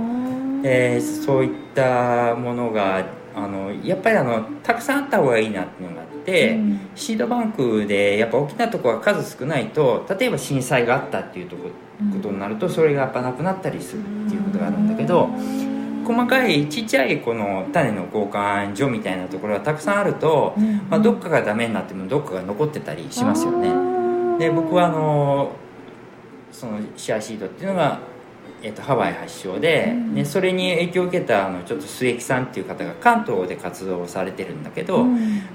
Speaker 5: でそういったものがあのやっぱりあのたくさんあった方がいいなっていうのがあって、
Speaker 2: うん。
Speaker 5: シードバンクでやっぱ大きなところが数少ないと例えば震災があったっていうとこことになるとそれがやっぱなくなったりするっていうことがあるんだけど細かいちっちゃいこの種の交換所みたいなところがたくさんあると、まあ、どっかがダメになってもどっかが残ってたりしますよね。で僕はあのそのシアシードっていうのが、えっとハワイ発祥で,、でそれに影響を受けたあのちょっと末木さんっていう方が関東で活動をされてるんだけど、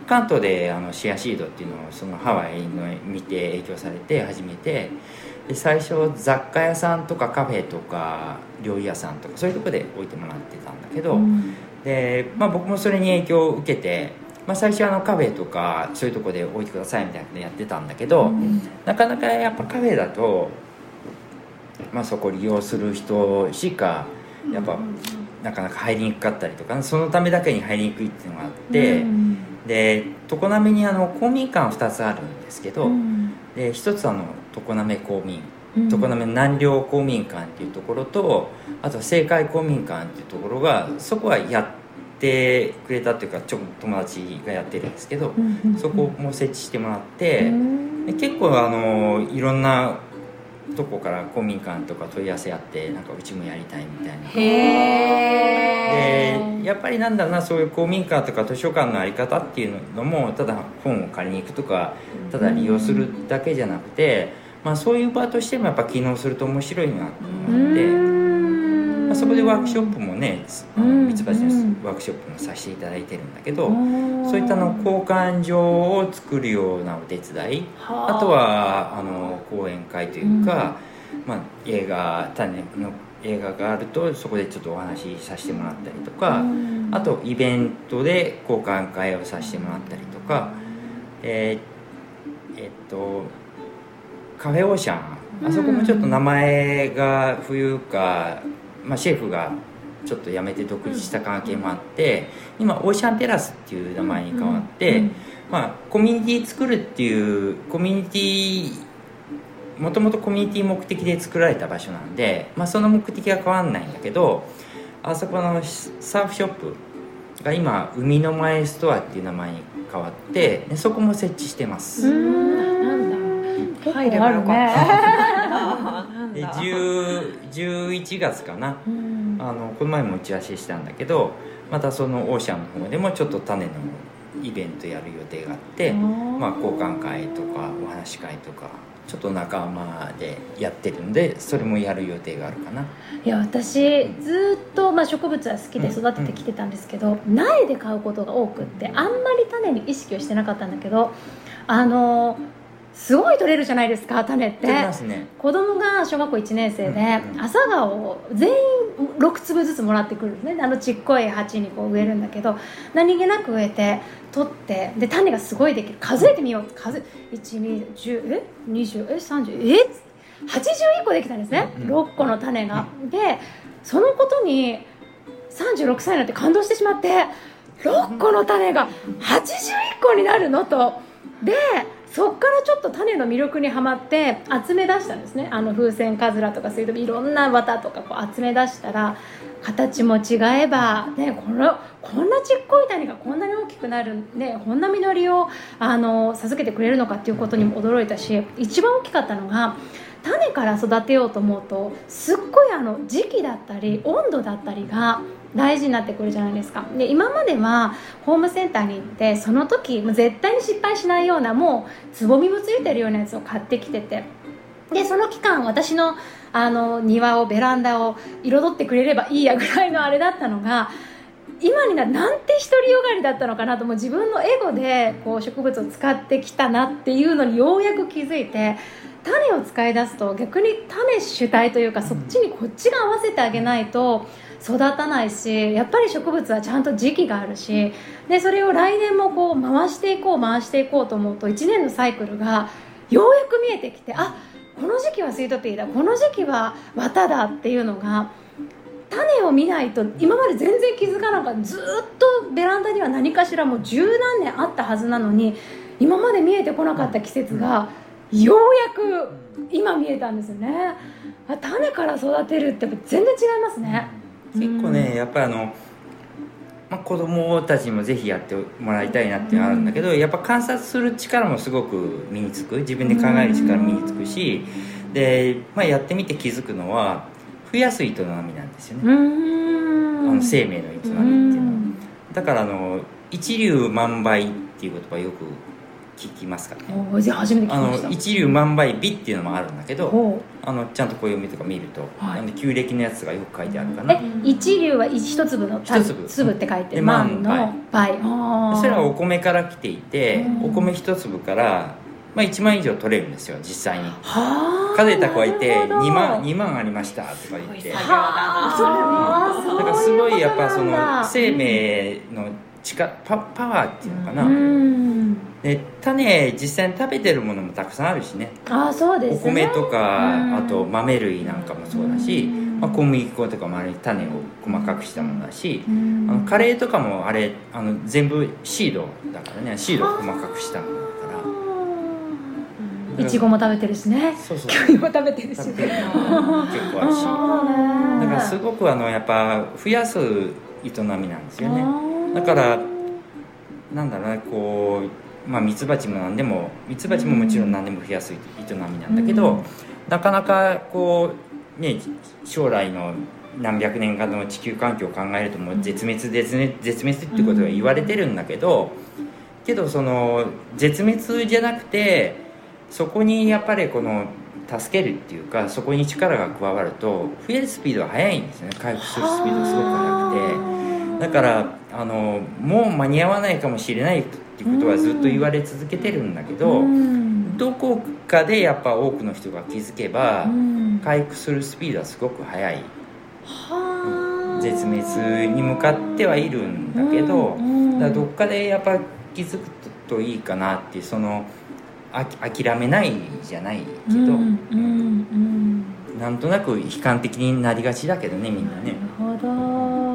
Speaker 5: 関東であのシアシードっていうのをそのハワイの見て影響されて始めて。で最初雑貨屋さんとかカフェとか料理屋さんとかそういうとこで置いてもらってたんだけど、で、まあ、僕もそれに影響を受けて、まあ、最初はあのカフェとかそういうとこで置いてくださいみたいなのやってたんだけど、なかなかやっぱカフェだと、まあ、そこを利用する人しかやっぱなかなか入りにくかったりとかそのためだけに入りにくいっていうのがあって、で常滑にあの公民館2つあるんですけど、で一つあの常滑公民常滑南陵公民館っていうところとあと青海公民館っていうところがそこはやってくれたっていうかちょ友達がやってるんですけど、そこも設置してもらって、で結構あのいろんなとこから公民館とか問い合わせあってなんかうちもやりたいみたいな。でやっぱりなんだろうなそういう公民館とか図書館の在り方っていうのもただ本を借りに行くとかただ利用するだけじゃなくて、まあ、そういう場としてもやっぱ機能すると面白いなっていうのがあって、まあ、そこでワークショップもねミツバチのワークショップもさせていただいてるんだけどそういったの交換所を作るようなお手伝い。あ。とはあの講演会というか、まあ、映画種の映画があるとそこでちょっとお話しさせてもらったりとか、あとイベントで交換会をさせてもらったりとか、えーえっとカフェオーシャンあそこもちょっと名前が冬か、まあ、シェフがちょっと辞めて独立した関係もあって今オーシャンテラスっていう名前に変わって、まあ、コミュニティ作るっていうコミュニティもともとコミュニティ目的で作られた場所なんで、まあ、その目的は変わんないんだけどあそこのサーフショップが今海の前ストアっていう名前に変わってでそこも設置してます。
Speaker 2: 入ればよかった。
Speaker 5: で10 11月かな。あのこの前も打ち合わせしたんだけどまたそのオーシャンの方でもちょっと種のイベントやる予定があってまあ、交換会とかお話し会とかちょっと仲間でやってるんでそれもやる予定があるかな。い
Speaker 2: や私ずっと、まあ、植物は好きで育ててきてたんですけど、苗で買うことが多くってあんまり種に意識をしてなかったんだけどあのすごい取れるじゃないですか種って。
Speaker 5: ね。
Speaker 2: 子供が小学校1年生で
Speaker 5: うんうん。
Speaker 2: 朝顔を全員6粒ずつもらってくるんですね。あのちっこい鉢にこう植えるんだけど何気なく植えて取ってで種がすごいできる。数えてみよう。数1210え？20え？30え？81個できたんですね、
Speaker 5: うん
Speaker 2: 6個の種が、でそのことに36歳になって感動してしまって6個の種が81個になるのと。でそっからちょっと種の魅力にはまって集め出したんですね。あの風船カズラとかそういういろんな綿とかこう集め出したら形も違えば、ね、このこんなちっこい種がこんなに大きくなる、ね、こんな実りをあの授けてくれるのかっていうことにも驚いたし一番大きかったのが種から育てようと思うとすっごいあの時期だったり温度だったりが大事になってくるじゃないですか。で今まではホームセンターに行ってその時絶対に失敗しないようなもうつぼみもついてるようなやつを買ってきてて。でその期間私のあの庭をベランダを彩ってくれればいいやぐらいのあれだったのが今にななんて独りよがりだったのかなともう自分のエゴでこう植物を使ってきたなっていうのにようやく気づいて種を使い出すと逆に種主体というかそっちにこっちが合わせてあげないと育たないしやっぱり植物はちゃんと時期があるしでそれを来年もこう回していこう回していこうと思うと1年のサイクルがようやく見えてきてあこの時期はスイートピーだこの時期は綿だっていうのが種を見ないと今まで全然気づかなかったずっとベランダには何かしらもう十何年あったはずなのに今まで見えてこなかった季節がようやく今見えたんですよね。あ種から育てるって全然違いますね
Speaker 5: 結構ねやっぱりあの、まあ、子供たちにもぜひやってもらいたいなっていうのはあるんだけど、やっぱ観察する力もすごく身につく。自分で考える力身につくし、で、まあ、やってみて気づくのは増やす営みなんですよね、あの生命の営みっていうのは、だからあの一粒万倍っていう言葉よく聞きますかね。
Speaker 2: おじゃあ
Speaker 5: の一粒万倍美っていうのもあるんだけどあのちゃんと暦とか見ると、
Speaker 2: はい。
Speaker 5: 旧暦のやつがよく書いてあるかな。
Speaker 2: え一粒は一一粒の
Speaker 5: 一粒。
Speaker 2: 粒って書いて
Speaker 5: で
Speaker 2: 万
Speaker 5: 万
Speaker 2: の倍。
Speaker 5: それはお米から来ていて、
Speaker 2: うん。
Speaker 5: お米一粒から、まあ、1万以上取れるんですよ実際に。
Speaker 2: はあ
Speaker 5: 数えた子がいて
Speaker 2: なるほど。
Speaker 5: 2万2万ありましたとか言って。だからすごいやっぱその生命の力パパワーっていうのかな、
Speaker 2: うん。
Speaker 5: で種実際に食べてるものもたくさんあるしね。
Speaker 2: ああそうで
Speaker 5: お
Speaker 2: すね。
Speaker 5: 米とか、
Speaker 2: うん。
Speaker 5: あと豆類なんかもそうだし、まあ、小麦粉とかもあれ種を細かくしたものだし、
Speaker 2: うん。
Speaker 5: あのカレーとかもあれあの全部シードだからね。シードを細かくしたものだから。
Speaker 2: いちごも食べてるしね。
Speaker 5: そうそう。
Speaker 2: キウイも食べてるし
Speaker 5: 食べてるのも結構あるし。だからすごくあのやっぱ増やす営みなんですよねだからなんだろうなこうまあミツバチも何でもミツバチももちろん何でも増やす営みなんだけど、なかなかこうね将来の何百年かの地球環境を考えるともう絶滅絶滅絶滅ってことが言われてるんだけど、けどその絶滅じゃなくてそこにやっぱりこの助けるっていうかそこに力が加わると増えるスピードが速いんですよね。回復するスピードがすごく速くて。だからあのもう間に合わないかもしれないっていうことはずっと言われ続けてるんだけどどこかでやっぱ多くの人が気づけば回復するスピードはすごく速い。絶滅に向かってはいるんだけどだどっかでやっぱ気づくといいかなっていうそのあき諦めないじゃないけど、なんとなく悲観的になりがちだけどねみんなね。
Speaker 2: なるほど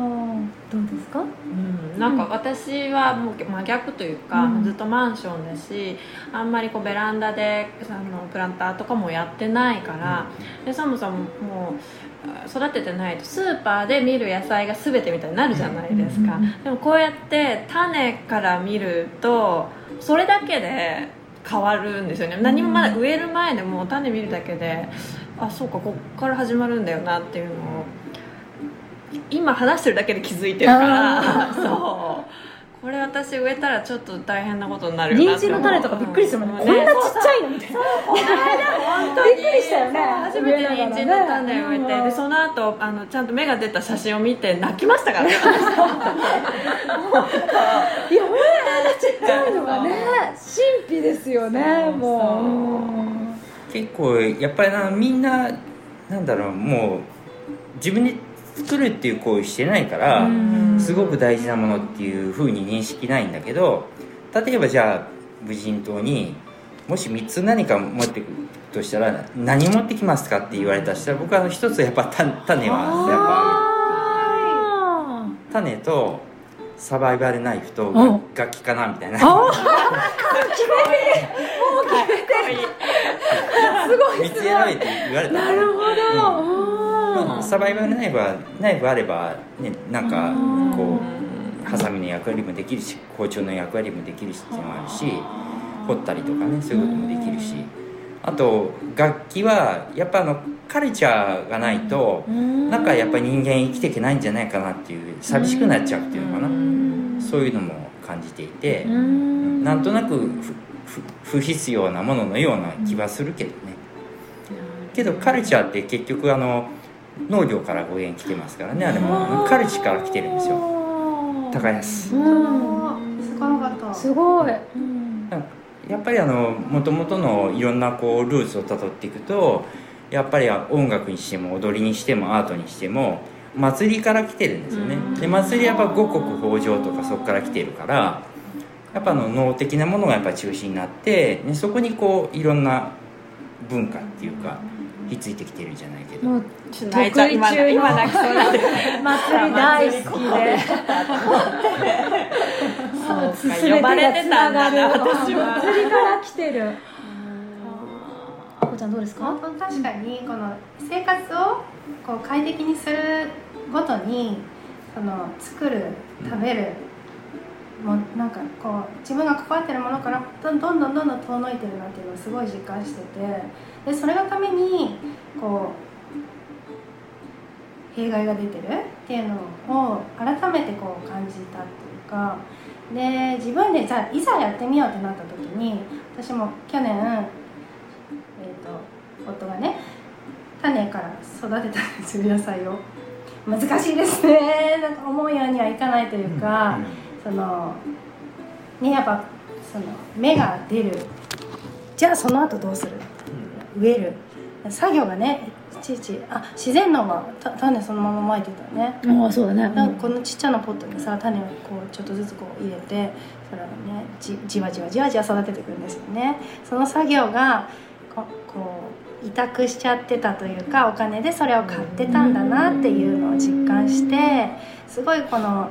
Speaker 3: なんか私はもう真逆というか、
Speaker 2: うん。
Speaker 3: ずっとマンションだしあんまりこうベランダであのプランターとかもやってないから、でそもそももう育ててないとスーパーで見る野菜が全てみたいになるじゃないですか、でもこうやって種から見るとそれだけで変わるんですよね。何もまだ植える前でもう種見るだけであそうかこっから始まるんだよなっていうのを今話してるだけで気づいてるから。そう。これ私植えたらちょっと大変なことになるよな
Speaker 2: 人参の種とかびっくりするもんね。
Speaker 3: う
Speaker 2: こんなちっちゃいのみたいな。びっくりしたよね。
Speaker 3: 初めて人参の種を植えてでその後あのちゃんと芽が出た写真を見て泣きましたから。ね
Speaker 2: いやほんとちっちゃいのがね。神秘ですよねも
Speaker 5: 結構やっぱりなみんななんだろうもう自分で作るっていう行為してないからすごく大事なものっていうふうに認識ないんだけど例えばじゃあ無人島にもし3つ何か持ってくるとしたら何持ってきますかって言われたとしたら僕は一つやっぱ種種はやっぱ種とサバイバルナイフと
Speaker 2: うん
Speaker 5: 楽器かなみたいな。3つ選べって言われたなるほど、まあ、サバイバルナイフはナイフあればねなんかこうハサミの役割もできるし包丁の役割もできるしっていうのもあるし掘ったりとかねそういうこともできるし。あと楽器はやっぱあのカルチャーがないとなんかやっぱり人間生きていけないんじゃないかなっていう寂しくなっちゃうっていうのかな。そういうのも感じていてなんとなく不必要なもののような気はするけどね。けどカルチャーって結局あの農業から語源来てますからねあれも。カルチから来てるんですよ。高安。
Speaker 2: すごい。
Speaker 5: やっぱりあの元々のいろんなこうルーツをたどっていくとやっぱり音楽にしても踊りにしてもアートにしても祭りから来てるんですよね。で祭りはやっぱ五穀豊穣とかそこから来てるからやっぱあの脳的なものがやっぱ中心になって、ね、そこにこういろんな文化っていうかひっついてきてるじゃないけど
Speaker 2: もう
Speaker 3: ちょっと泣いちゃう今泣きそうなんで
Speaker 2: 祭り大好きで。
Speaker 3: そうか呼ばれてたんだな。私は
Speaker 2: 祭りから来てる。あこちゃんどうですか？
Speaker 4: 確かにこの生活をこう快適にするごとにその作る食べるもうなんかこう自分が関わってるものからどんどんどんどんどん遠のいてるなっていうのをすごい実感してて。でそれのためにこう弊害が出てる？っていうのを改めてこう感じたっていうか。で自分でじゃあいざやってみようってなった時に私も去年、えー、と夫がね種から育てたりする野菜を難しいですね。なんか思うようにはいかないというか、そのねやっぱその芽が出る。じゃあその後どうする？植える。作業がねいちいち。あ自然農はた種そのまままいてたよね。
Speaker 2: ああそうだね、
Speaker 4: このちっちゃなポットにさ種をこうちょっとずつこう入れてそれをねじじわじわじわじわ育てていくんですよね。その作業がここう委託しちゃってたというかお金でそれを買ってたんだなっていうのを実感してすごいこの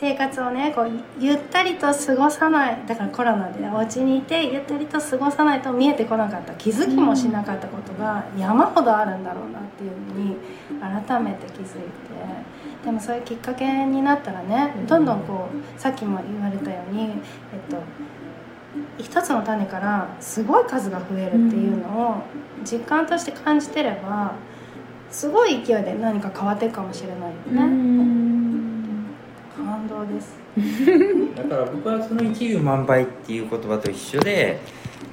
Speaker 4: 生活をねこうゆったりと過ごさないだからコロナでお家にいてゆったりと過ごさないと見えてこなかった気づきもしなかったことが山ほどあるんだろうなっていうのに改めて気づいてでもそういうきっかけになったらねどんどんこうさっきも言われたようにえっと一つの種からすごい数が増えるっていうのを実感として感じてればすごい勢いで何か変わっていくかもしれないよね。感動です。
Speaker 5: だから僕はその一粒万倍っていう言葉と一緒で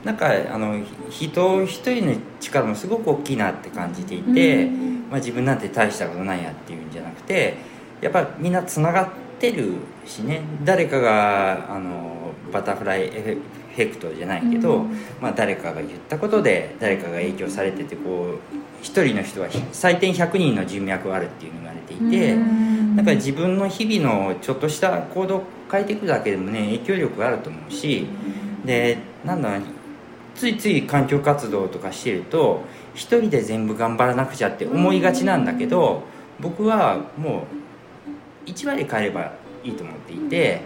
Speaker 5: なんかあの人一人の力もすごく大きいなって感じていて、まあ、自分なんて大したことないやっていうんじゃなくてやっぱみんなつながってるしね誰かがあのバタフライエフェクトじゃないけど、まあ、誰かが言ったことで誰かが影響されててこう一人の人は最低100人の人脈があるっていうのが言われていて、だから自分の日々のちょっとした行動を変えていくだけでもね影響力があると思うし、でなんだついつい環境活動とかしてると一人で全部頑張らなくちゃって思いがちなんだけど僕はもう1割変えればいいと思っていて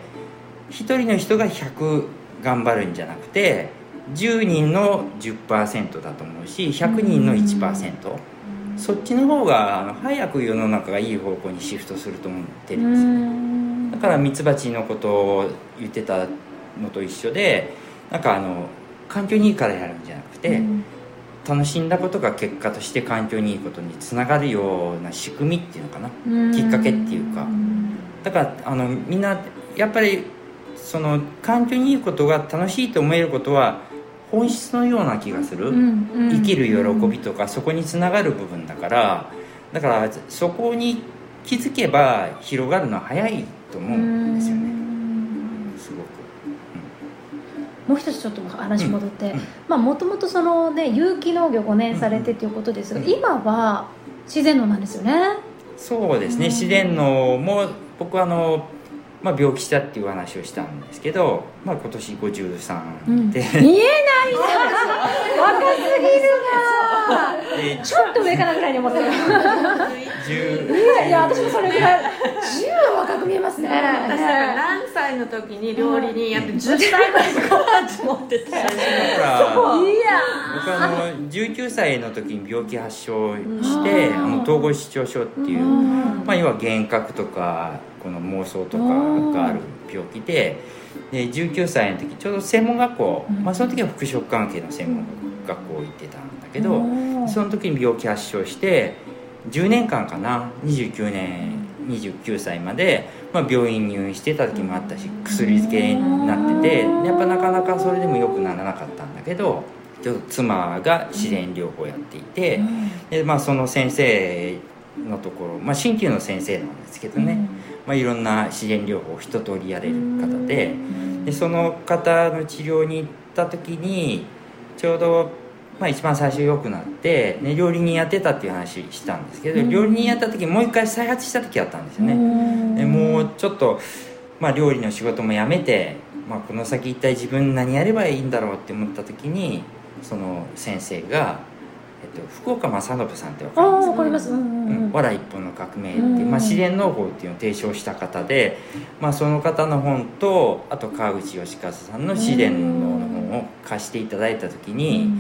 Speaker 5: 1人の人が100頑張るんじゃなくて10人の10%だと思うし100人の1%。そっちの方が早く世の中がいい方向にシフトすると思ってるんですよ。ねだからミツバチのことを言ってたのと一緒でなんかあの環境にいいからやるんじゃなくて、楽しんだことが結果として環境にいいことにつながるような仕組みっていうのかな。きっかけっていうか。だからあのみんなやっぱりその環境にいいことが楽しいと思えることは本質のような気がする、うんうん、生きる喜びとかそこにつながる部分だからだからそこに気づけば広がるのは早いと思うんですよね。すごく、
Speaker 2: うん、もう一つちょっと話戻って、まあもともとそのね有機農業5年されてっていうことですが、今は自然農なんですよね。
Speaker 5: そうですね、自然農も僕はあのまあ、病気したっていう話をしたんですけど、まあ、今年53で、
Speaker 2: うん、見えない。じゃん若すぎるな。ちょっと上かなぐらいに思ってる。いやいや私もそれぐらい。10は若く見えますね。
Speaker 3: 私何歳の時に料理にやって10歳ぐらいでご飯持ってた。いや。
Speaker 5: 僕あの19歳の時に病気発症してあの統合失調症っていう、まあ、要は幻覚とかこの妄想とかがある病気でで19歳の時ちょうど専門学校、まあ、その時は服飾関係の専門学校行ってたんだけどその時に病気発症して10年間かな29年29歳まで、まあ、病院入院してた時もあったし薬漬けになっててやっぱなかなかそれでも良くならなかったんだけどちょっと妻が自然療法やっていてで、まあ、その先生のところ、まあ、鍼灸の先生なんですけどね、まあ、いろんな自然療法を一通りやれる方ででその方の治療に行った時にちょうど、まあ、一番最初良くなって、ね、料理人やってたっていう話したんですけど、料理人やった時もう一回再発した時あったんですよね。でもうちょっと、まあ、料理の仕事も辞めて、まあ、この先一体自分何やればいいんだろうって思った時にその先生がと、福岡正信さんって分かります？かかります、うんわら一本の革命っていう、まあ、自然農法っていうのを提唱した方で、まあ、その方の本とあと川口義和さんの自然農の本を貸していただいた時に、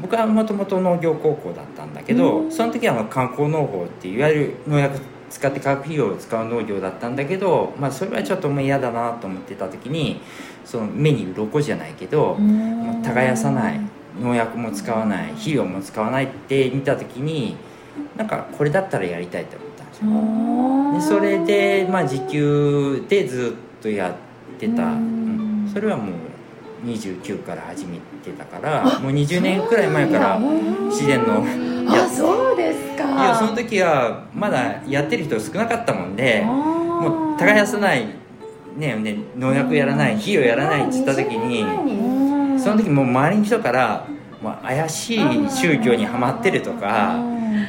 Speaker 5: 僕はもともと農業高校だったんだけど、その時はあの観光農法っていわゆる農薬使って化学肥料を使う農業だったんだけど、まあ、それはちょっともう嫌だなと思ってた時にその目に鱗じゃないけど、もう耕さない農薬も使わない肥料も使わないって見た時になんかこれだったらやりたいと思ったんですよ。でそれで、まあ、時給でずっとやってた、うん。それはもう29から始めてたからもう20年くらい前から自然のや
Speaker 4: あそうですか。
Speaker 5: いやその時はまだやってる人少なかったもんでもう耕さない、ねね、農薬やらない肥料やらないって言った時にその時もう周りの人から、まあ、怪しい宗教にはまってるとか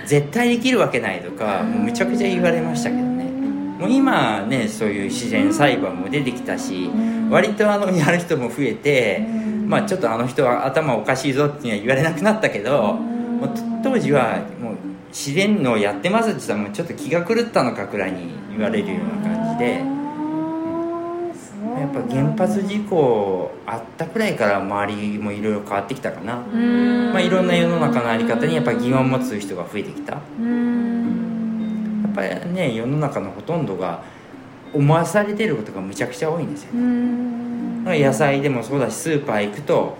Speaker 5: 絶対できるわけないとかもうむちゃくちゃ言われましたけどね。もう今ねそういう自然栽培も出てきたし割とあのやる人も増えてまあちょっとあの人は頭おかしいぞっていうのは言われなくなったけどもう当時はもう自然のやってますって言ったらもうちょっと気が狂ったのかくらいに言われるような感じでやっぱ原発事故あったくらいから周りもいろいろ変わってきたかな、まあ、いろんな世の中の在り方にやっぱ疑問を持つ人が増えてきた。やっぱりね世の中のほとんどが思わされてることがむちゃくちゃ多いんですよ。ね野菜でもそうだしスーパー行くと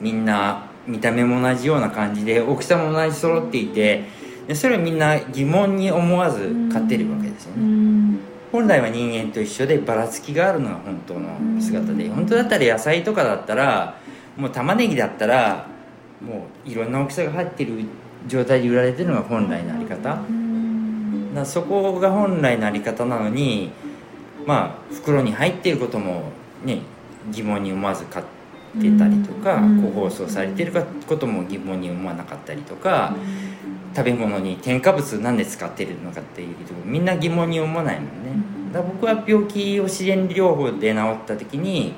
Speaker 5: みんな見た目も同じような感じで大きさも同じ揃っていてでそれをみんな疑問に思わず買ってるわけですよね本来は人間と一緒でばらつきがあるのが本当の姿で本当だったら野菜とかだったらもう玉ねぎだったらもういろんな大きさが入ってる状態で売られてるのが本来のあり方。だそこが本来のあり方なのにまあ袋に入っていることもね疑問に思わず買ってたりとか個包装されてることも疑問に思わなかったりとか食べ物に添加物なんで使ってるのかっていうとみんな疑問に思わないもんね。だから僕は病気を自然療法で治った時に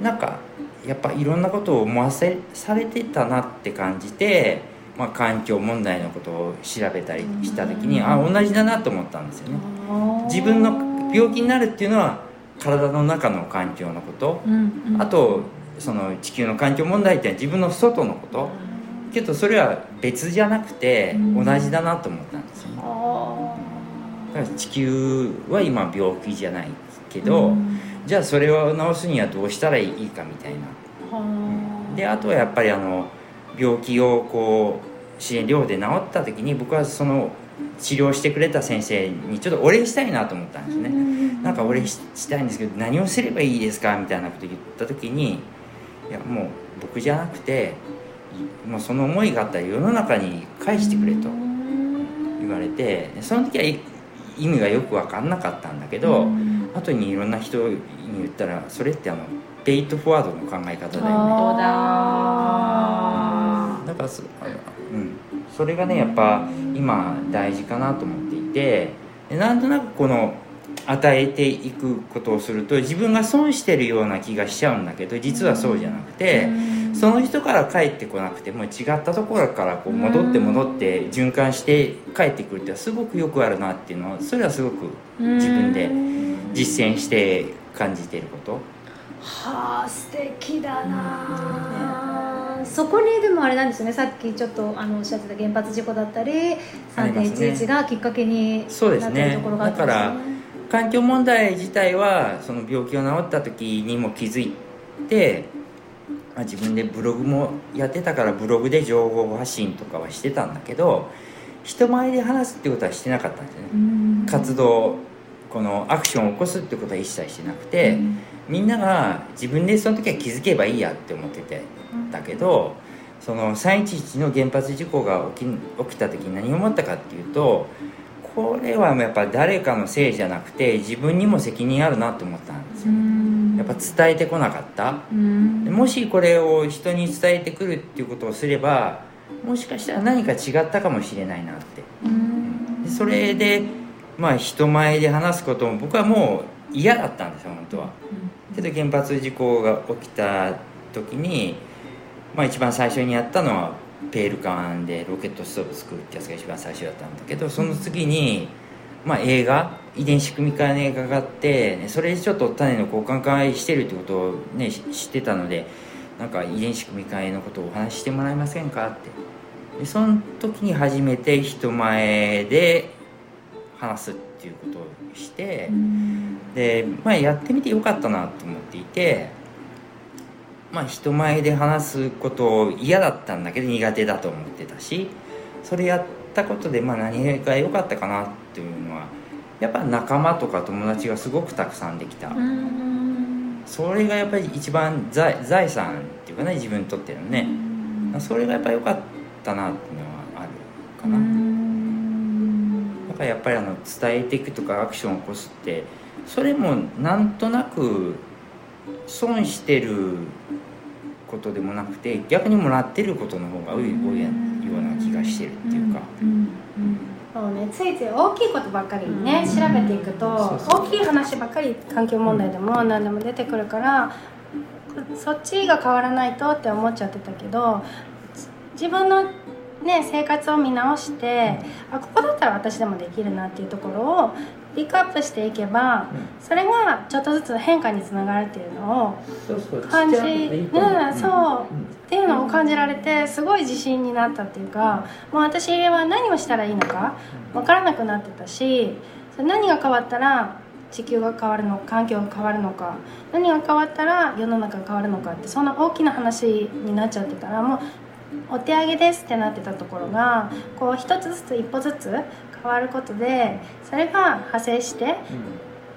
Speaker 5: なんかやっぱいろんなことを思わせされてたなって感じて、まあ、環境問題のことを調べたりした時にあ同じだなと思ったんですよね。自分の病気になるっていうのは体の中の環境のこと、あとその地球の環境問題って自分の外のことけどそれは別じゃなくて同じだなと思ったんですよね。だから地球は今病気じゃないけど、じゃあそれを治すにはどうしたらいいかみたいな。であとはやっぱりあの病気をこう支援療法で治った時に僕はその治療してくれた先生にちょっとお礼したいなと思ったんですね、なんかお礼ししたいんですけど何をすればいいですかみたいなこと言った時にいやもう僕じゃなくてもうその思いがあったら世の中に返してくれと言われてその時は意味がよく分かんなかったんだけど、後にいろんな人に言ったらそれってあのペイトフォワードの考え方だよね。
Speaker 3: だ。
Speaker 5: だからそ,、うん、それがねやっぱ今大事かなと思っていてでなんとなくこの与えていくことをすると自分が損してるような気がしちゃうんだけど実はそうじゃなくてその人から帰ってこなくても違ったところからこう戻って戻って循環して帰ってくるってすごくよくあるなっていうのはそれはすごく自分で実践して感じていること。
Speaker 2: はあ素敵だな、そこにでもあれなんですよね。さっきちょっとあのおっしゃってた原発事故だったり
Speaker 5: ありますね
Speaker 2: 3.11がきっかけになってるところがあったんですよね。
Speaker 5: 環境問題自体はその病気が治った時にも気づいて、まあ、自分でブログもやってたからブログで情報発信とかはしてたんだけど人前で話すってことはしてなかったんですよね、活動このアクションを起こすってことは一切してなくて、みんなが自分でその時は気づけばいいやって思っててだけどその311の原発事故が起き起きた時に何を思ったかっていうとこれはやっぱ誰かのせいじゃなくて自分にも責任あるなと思ったんですよねやっぱ伝えてこなかった。でもしこれを人に伝えてくるっていうことをすればもしかしたら何か違ったかもしれないなって。でそれでまあ人前で話すことも僕はもう嫌だったんですよ本当は。けど原発事故が起きた時にまあ一番最初にやったのはペール缶でロケットストーブ作るってやつが一番最初だったんだけどその次に、まあ、映画遺伝子組み換えの映画があって、それでちょっと種の交換会してるってことを、ね、知ってたのでなんか遺伝子組み換えのことをお話ししてもらえませんか?」ってでその時に初めて人前で話すっていうことをしてで、まあ、やってみてよかったなと思っていて、まあ、人前で話すことを嫌だったんだけど苦手だと思ってたしそれやったことでまあ何が良かったかなっていうのはやっぱ仲間とか友達がすごくたくさんできた。それがやっぱり一番財財産っていうかね自分にとってのね。それがやっぱ良かったなっていうのはあるかな。だからやっぱりあの伝えていくとかアクションを起こすってそれもなんとなく損してることでもなくて逆にもらってることの方が多いような気がしてるっていうか。
Speaker 4: そうね、ついつい大きいことばっかりね、調べていくと大きい話ばっかり環境問題でも何でも出てくるからそっちが変わらないとって思っちゃってたけど自分の、ね、生活を見直してあここだったら私でもできるなっていうところをピックアップしていけば、それがちょっとずつ変化につながるっていうのを感じう。んそうっていうのを感じられてすごい自信になったっていうかもう私は何をしたらいいのか分からなくなってたし何が変わったら地球が変わるの環境が変わるのか何が変わったら世の中が変わるのかってそんな大きな話になっちゃってたらもうお手上げですってなってたところがこう一つずつ一歩ずつ変わることでそれが派生して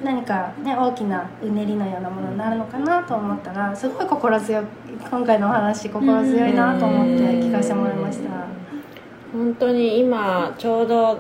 Speaker 4: 何かね大きなうねりのようなものになるのかなと思ったらすごい心強い今回のお話心強いなと思って聞かせてもらいました。
Speaker 3: 本当に今ちょうど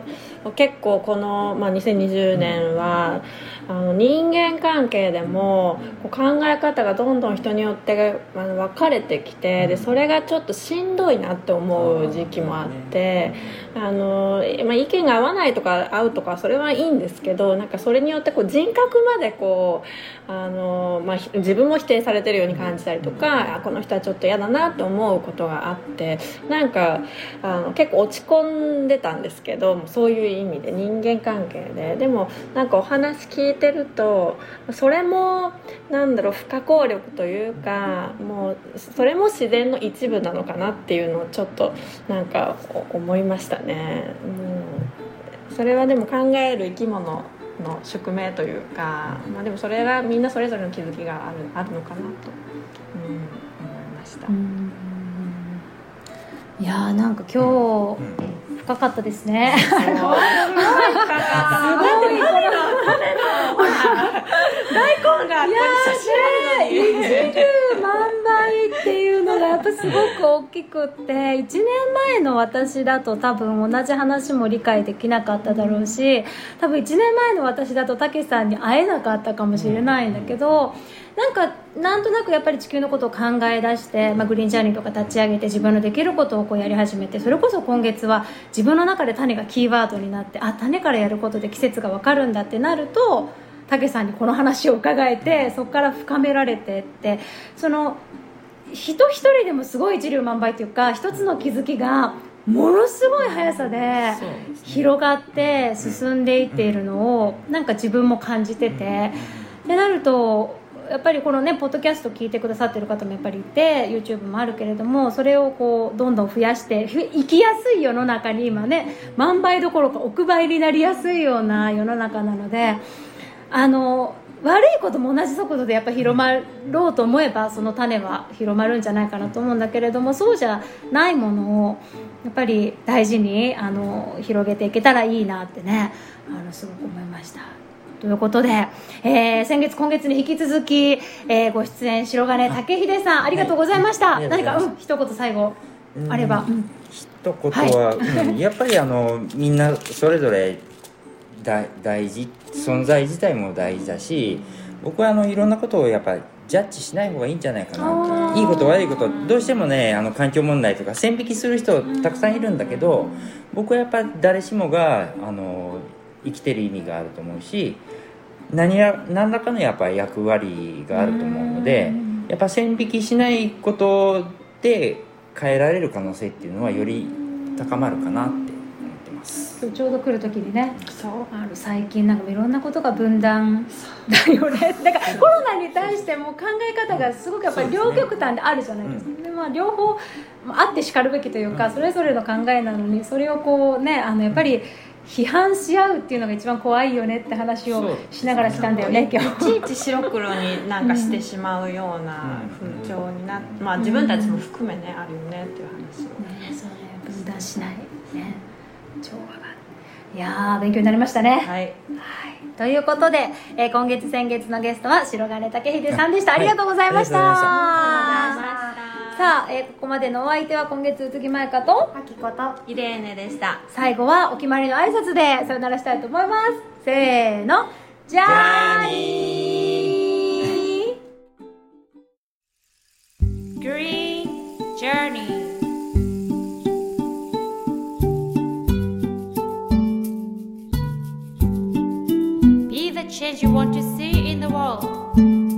Speaker 3: 結構この、まあ、2020年はあの人間関係でもこう考え方がどんどん人によって分かれてきてでそれがちょっとしんどいなって思う時期もあってあの、まあ、意見が合わないとか合うとかそれはいいんですけどなんかそれによってこう人格までこうあの、まあ、自分も否定されてるように感じたりとかあこの人はちょっと嫌だなって思うことがあってなんかあの結構落ち込んでたんですけどそういう意味で人間関係で。でもなんかお話聞いてるとそれもなんだろう不可抗力というかもうそれも自然の一部なのかなっていうのをちょっとなんか思いましたね。うん、それはでも考える生き物の宿命というか、まあ、でもそれがみんなそれぞれの気づきがあるあるのかなと、うん、思いました。
Speaker 2: いやーなんか今日、深かったですね。すごい。すごい。
Speaker 3: 大根が
Speaker 2: いやーね、一粒 万倍っていうのがやっぱすごく大きくって、1年前の私だと多分同じ話も理解できなかっただろうし、多分1年前の私だとたけしさんに会えなかったかもしれないんだけど、なんかなんとなくやっぱり地球のことを考え出して、まあ、グリーンジャーニーとか立ち上げて自分のできることをこうやり始めてそれこそ今月は自分の中で種がキーワードになってあ種からやることで季節が分かるんだってなるとたけさんにこの話を伺えてそこから深められてってその人一人でもすごい一粒万倍というか一つの気づきがものすごい速さで広がって進んでいっているのをなんか自分も感じてて。ってなるとやっぱりこのねポッドキャスト聞いてくださってる方もやっぱりいて YouTube もあるけれどもそれをこうどんどん増やして生きやすい世の中に今ね万倍どころか億倍になりやすいような世の中なのであの悪いことも同じ速度でやっぱ広まろうと思えばその種は広まるんじゃないかなと思うんだけれどもそうじゃないものをやっぱり大事にあの広げていけたらいいなってねあのすごく思いました。ということで、えー、先月、今月に引き続き、えー、ご出演、白金武秀さん、ありがとうございました。何か、うん、一言最後、あれば。うん、
Speaker 5: 一言は、はいうん、やっぱりあの、みんなそれぞれ大大事、存在自体も大事だし、僕はあの、いろんなことをやっぱり、ジャッジしない方がいいんじゃないかな。いいこと悪いこと。どうしてもねあの環境問題とか線引きする人たくさんいるんだけど僕はやっぱ誰しもがあの生きてる意味があると思うし何や何らかのやっぱ役割があると思うのでやっぱ線引きしないことで変えられる可能性っていうのはより高まるかなって思ってます。
Speaker 2: 今日ちょうど来る時にね
Speaker 3: そう。
Speaker 2: あの最近なんかいろんなことが分断だよね。だからコロナに対しても考え方がすごくやっぱり両極端であるじゃないですか。で、まあ、両方あってしかるべきというか、それぞれの考えなのにそれをこうねあのやっぱり批判し合うっていうのが一番怖いよねって話をしながらしたんだよね今日。
Speaker 3: いちいち白黒になんかしてしまうような風潮になまあ自分たちも含めねあるよねっていう話を。
Speaker 2: ねそうね。分断しないね。調和がいやー勉強になりましたね。
Speaker 3: はい。
Speaker 2: はい、ということで、えー今月先月のゲストは白金武秀さんでした、ありがとうございました、
Speaker 5: はいありがとうございま
Speaker 2: さあ、えーここまでのお相手は今月宇津木舞香と
Speaker 4: あきこと
Speaker 3: イレーネでした。
Speaker 2: 最後はお決まりの挨拶でさよならしたいと思います。せーのじゃあにー。
Speaker 1: Green Journey. Change you want to see in the world.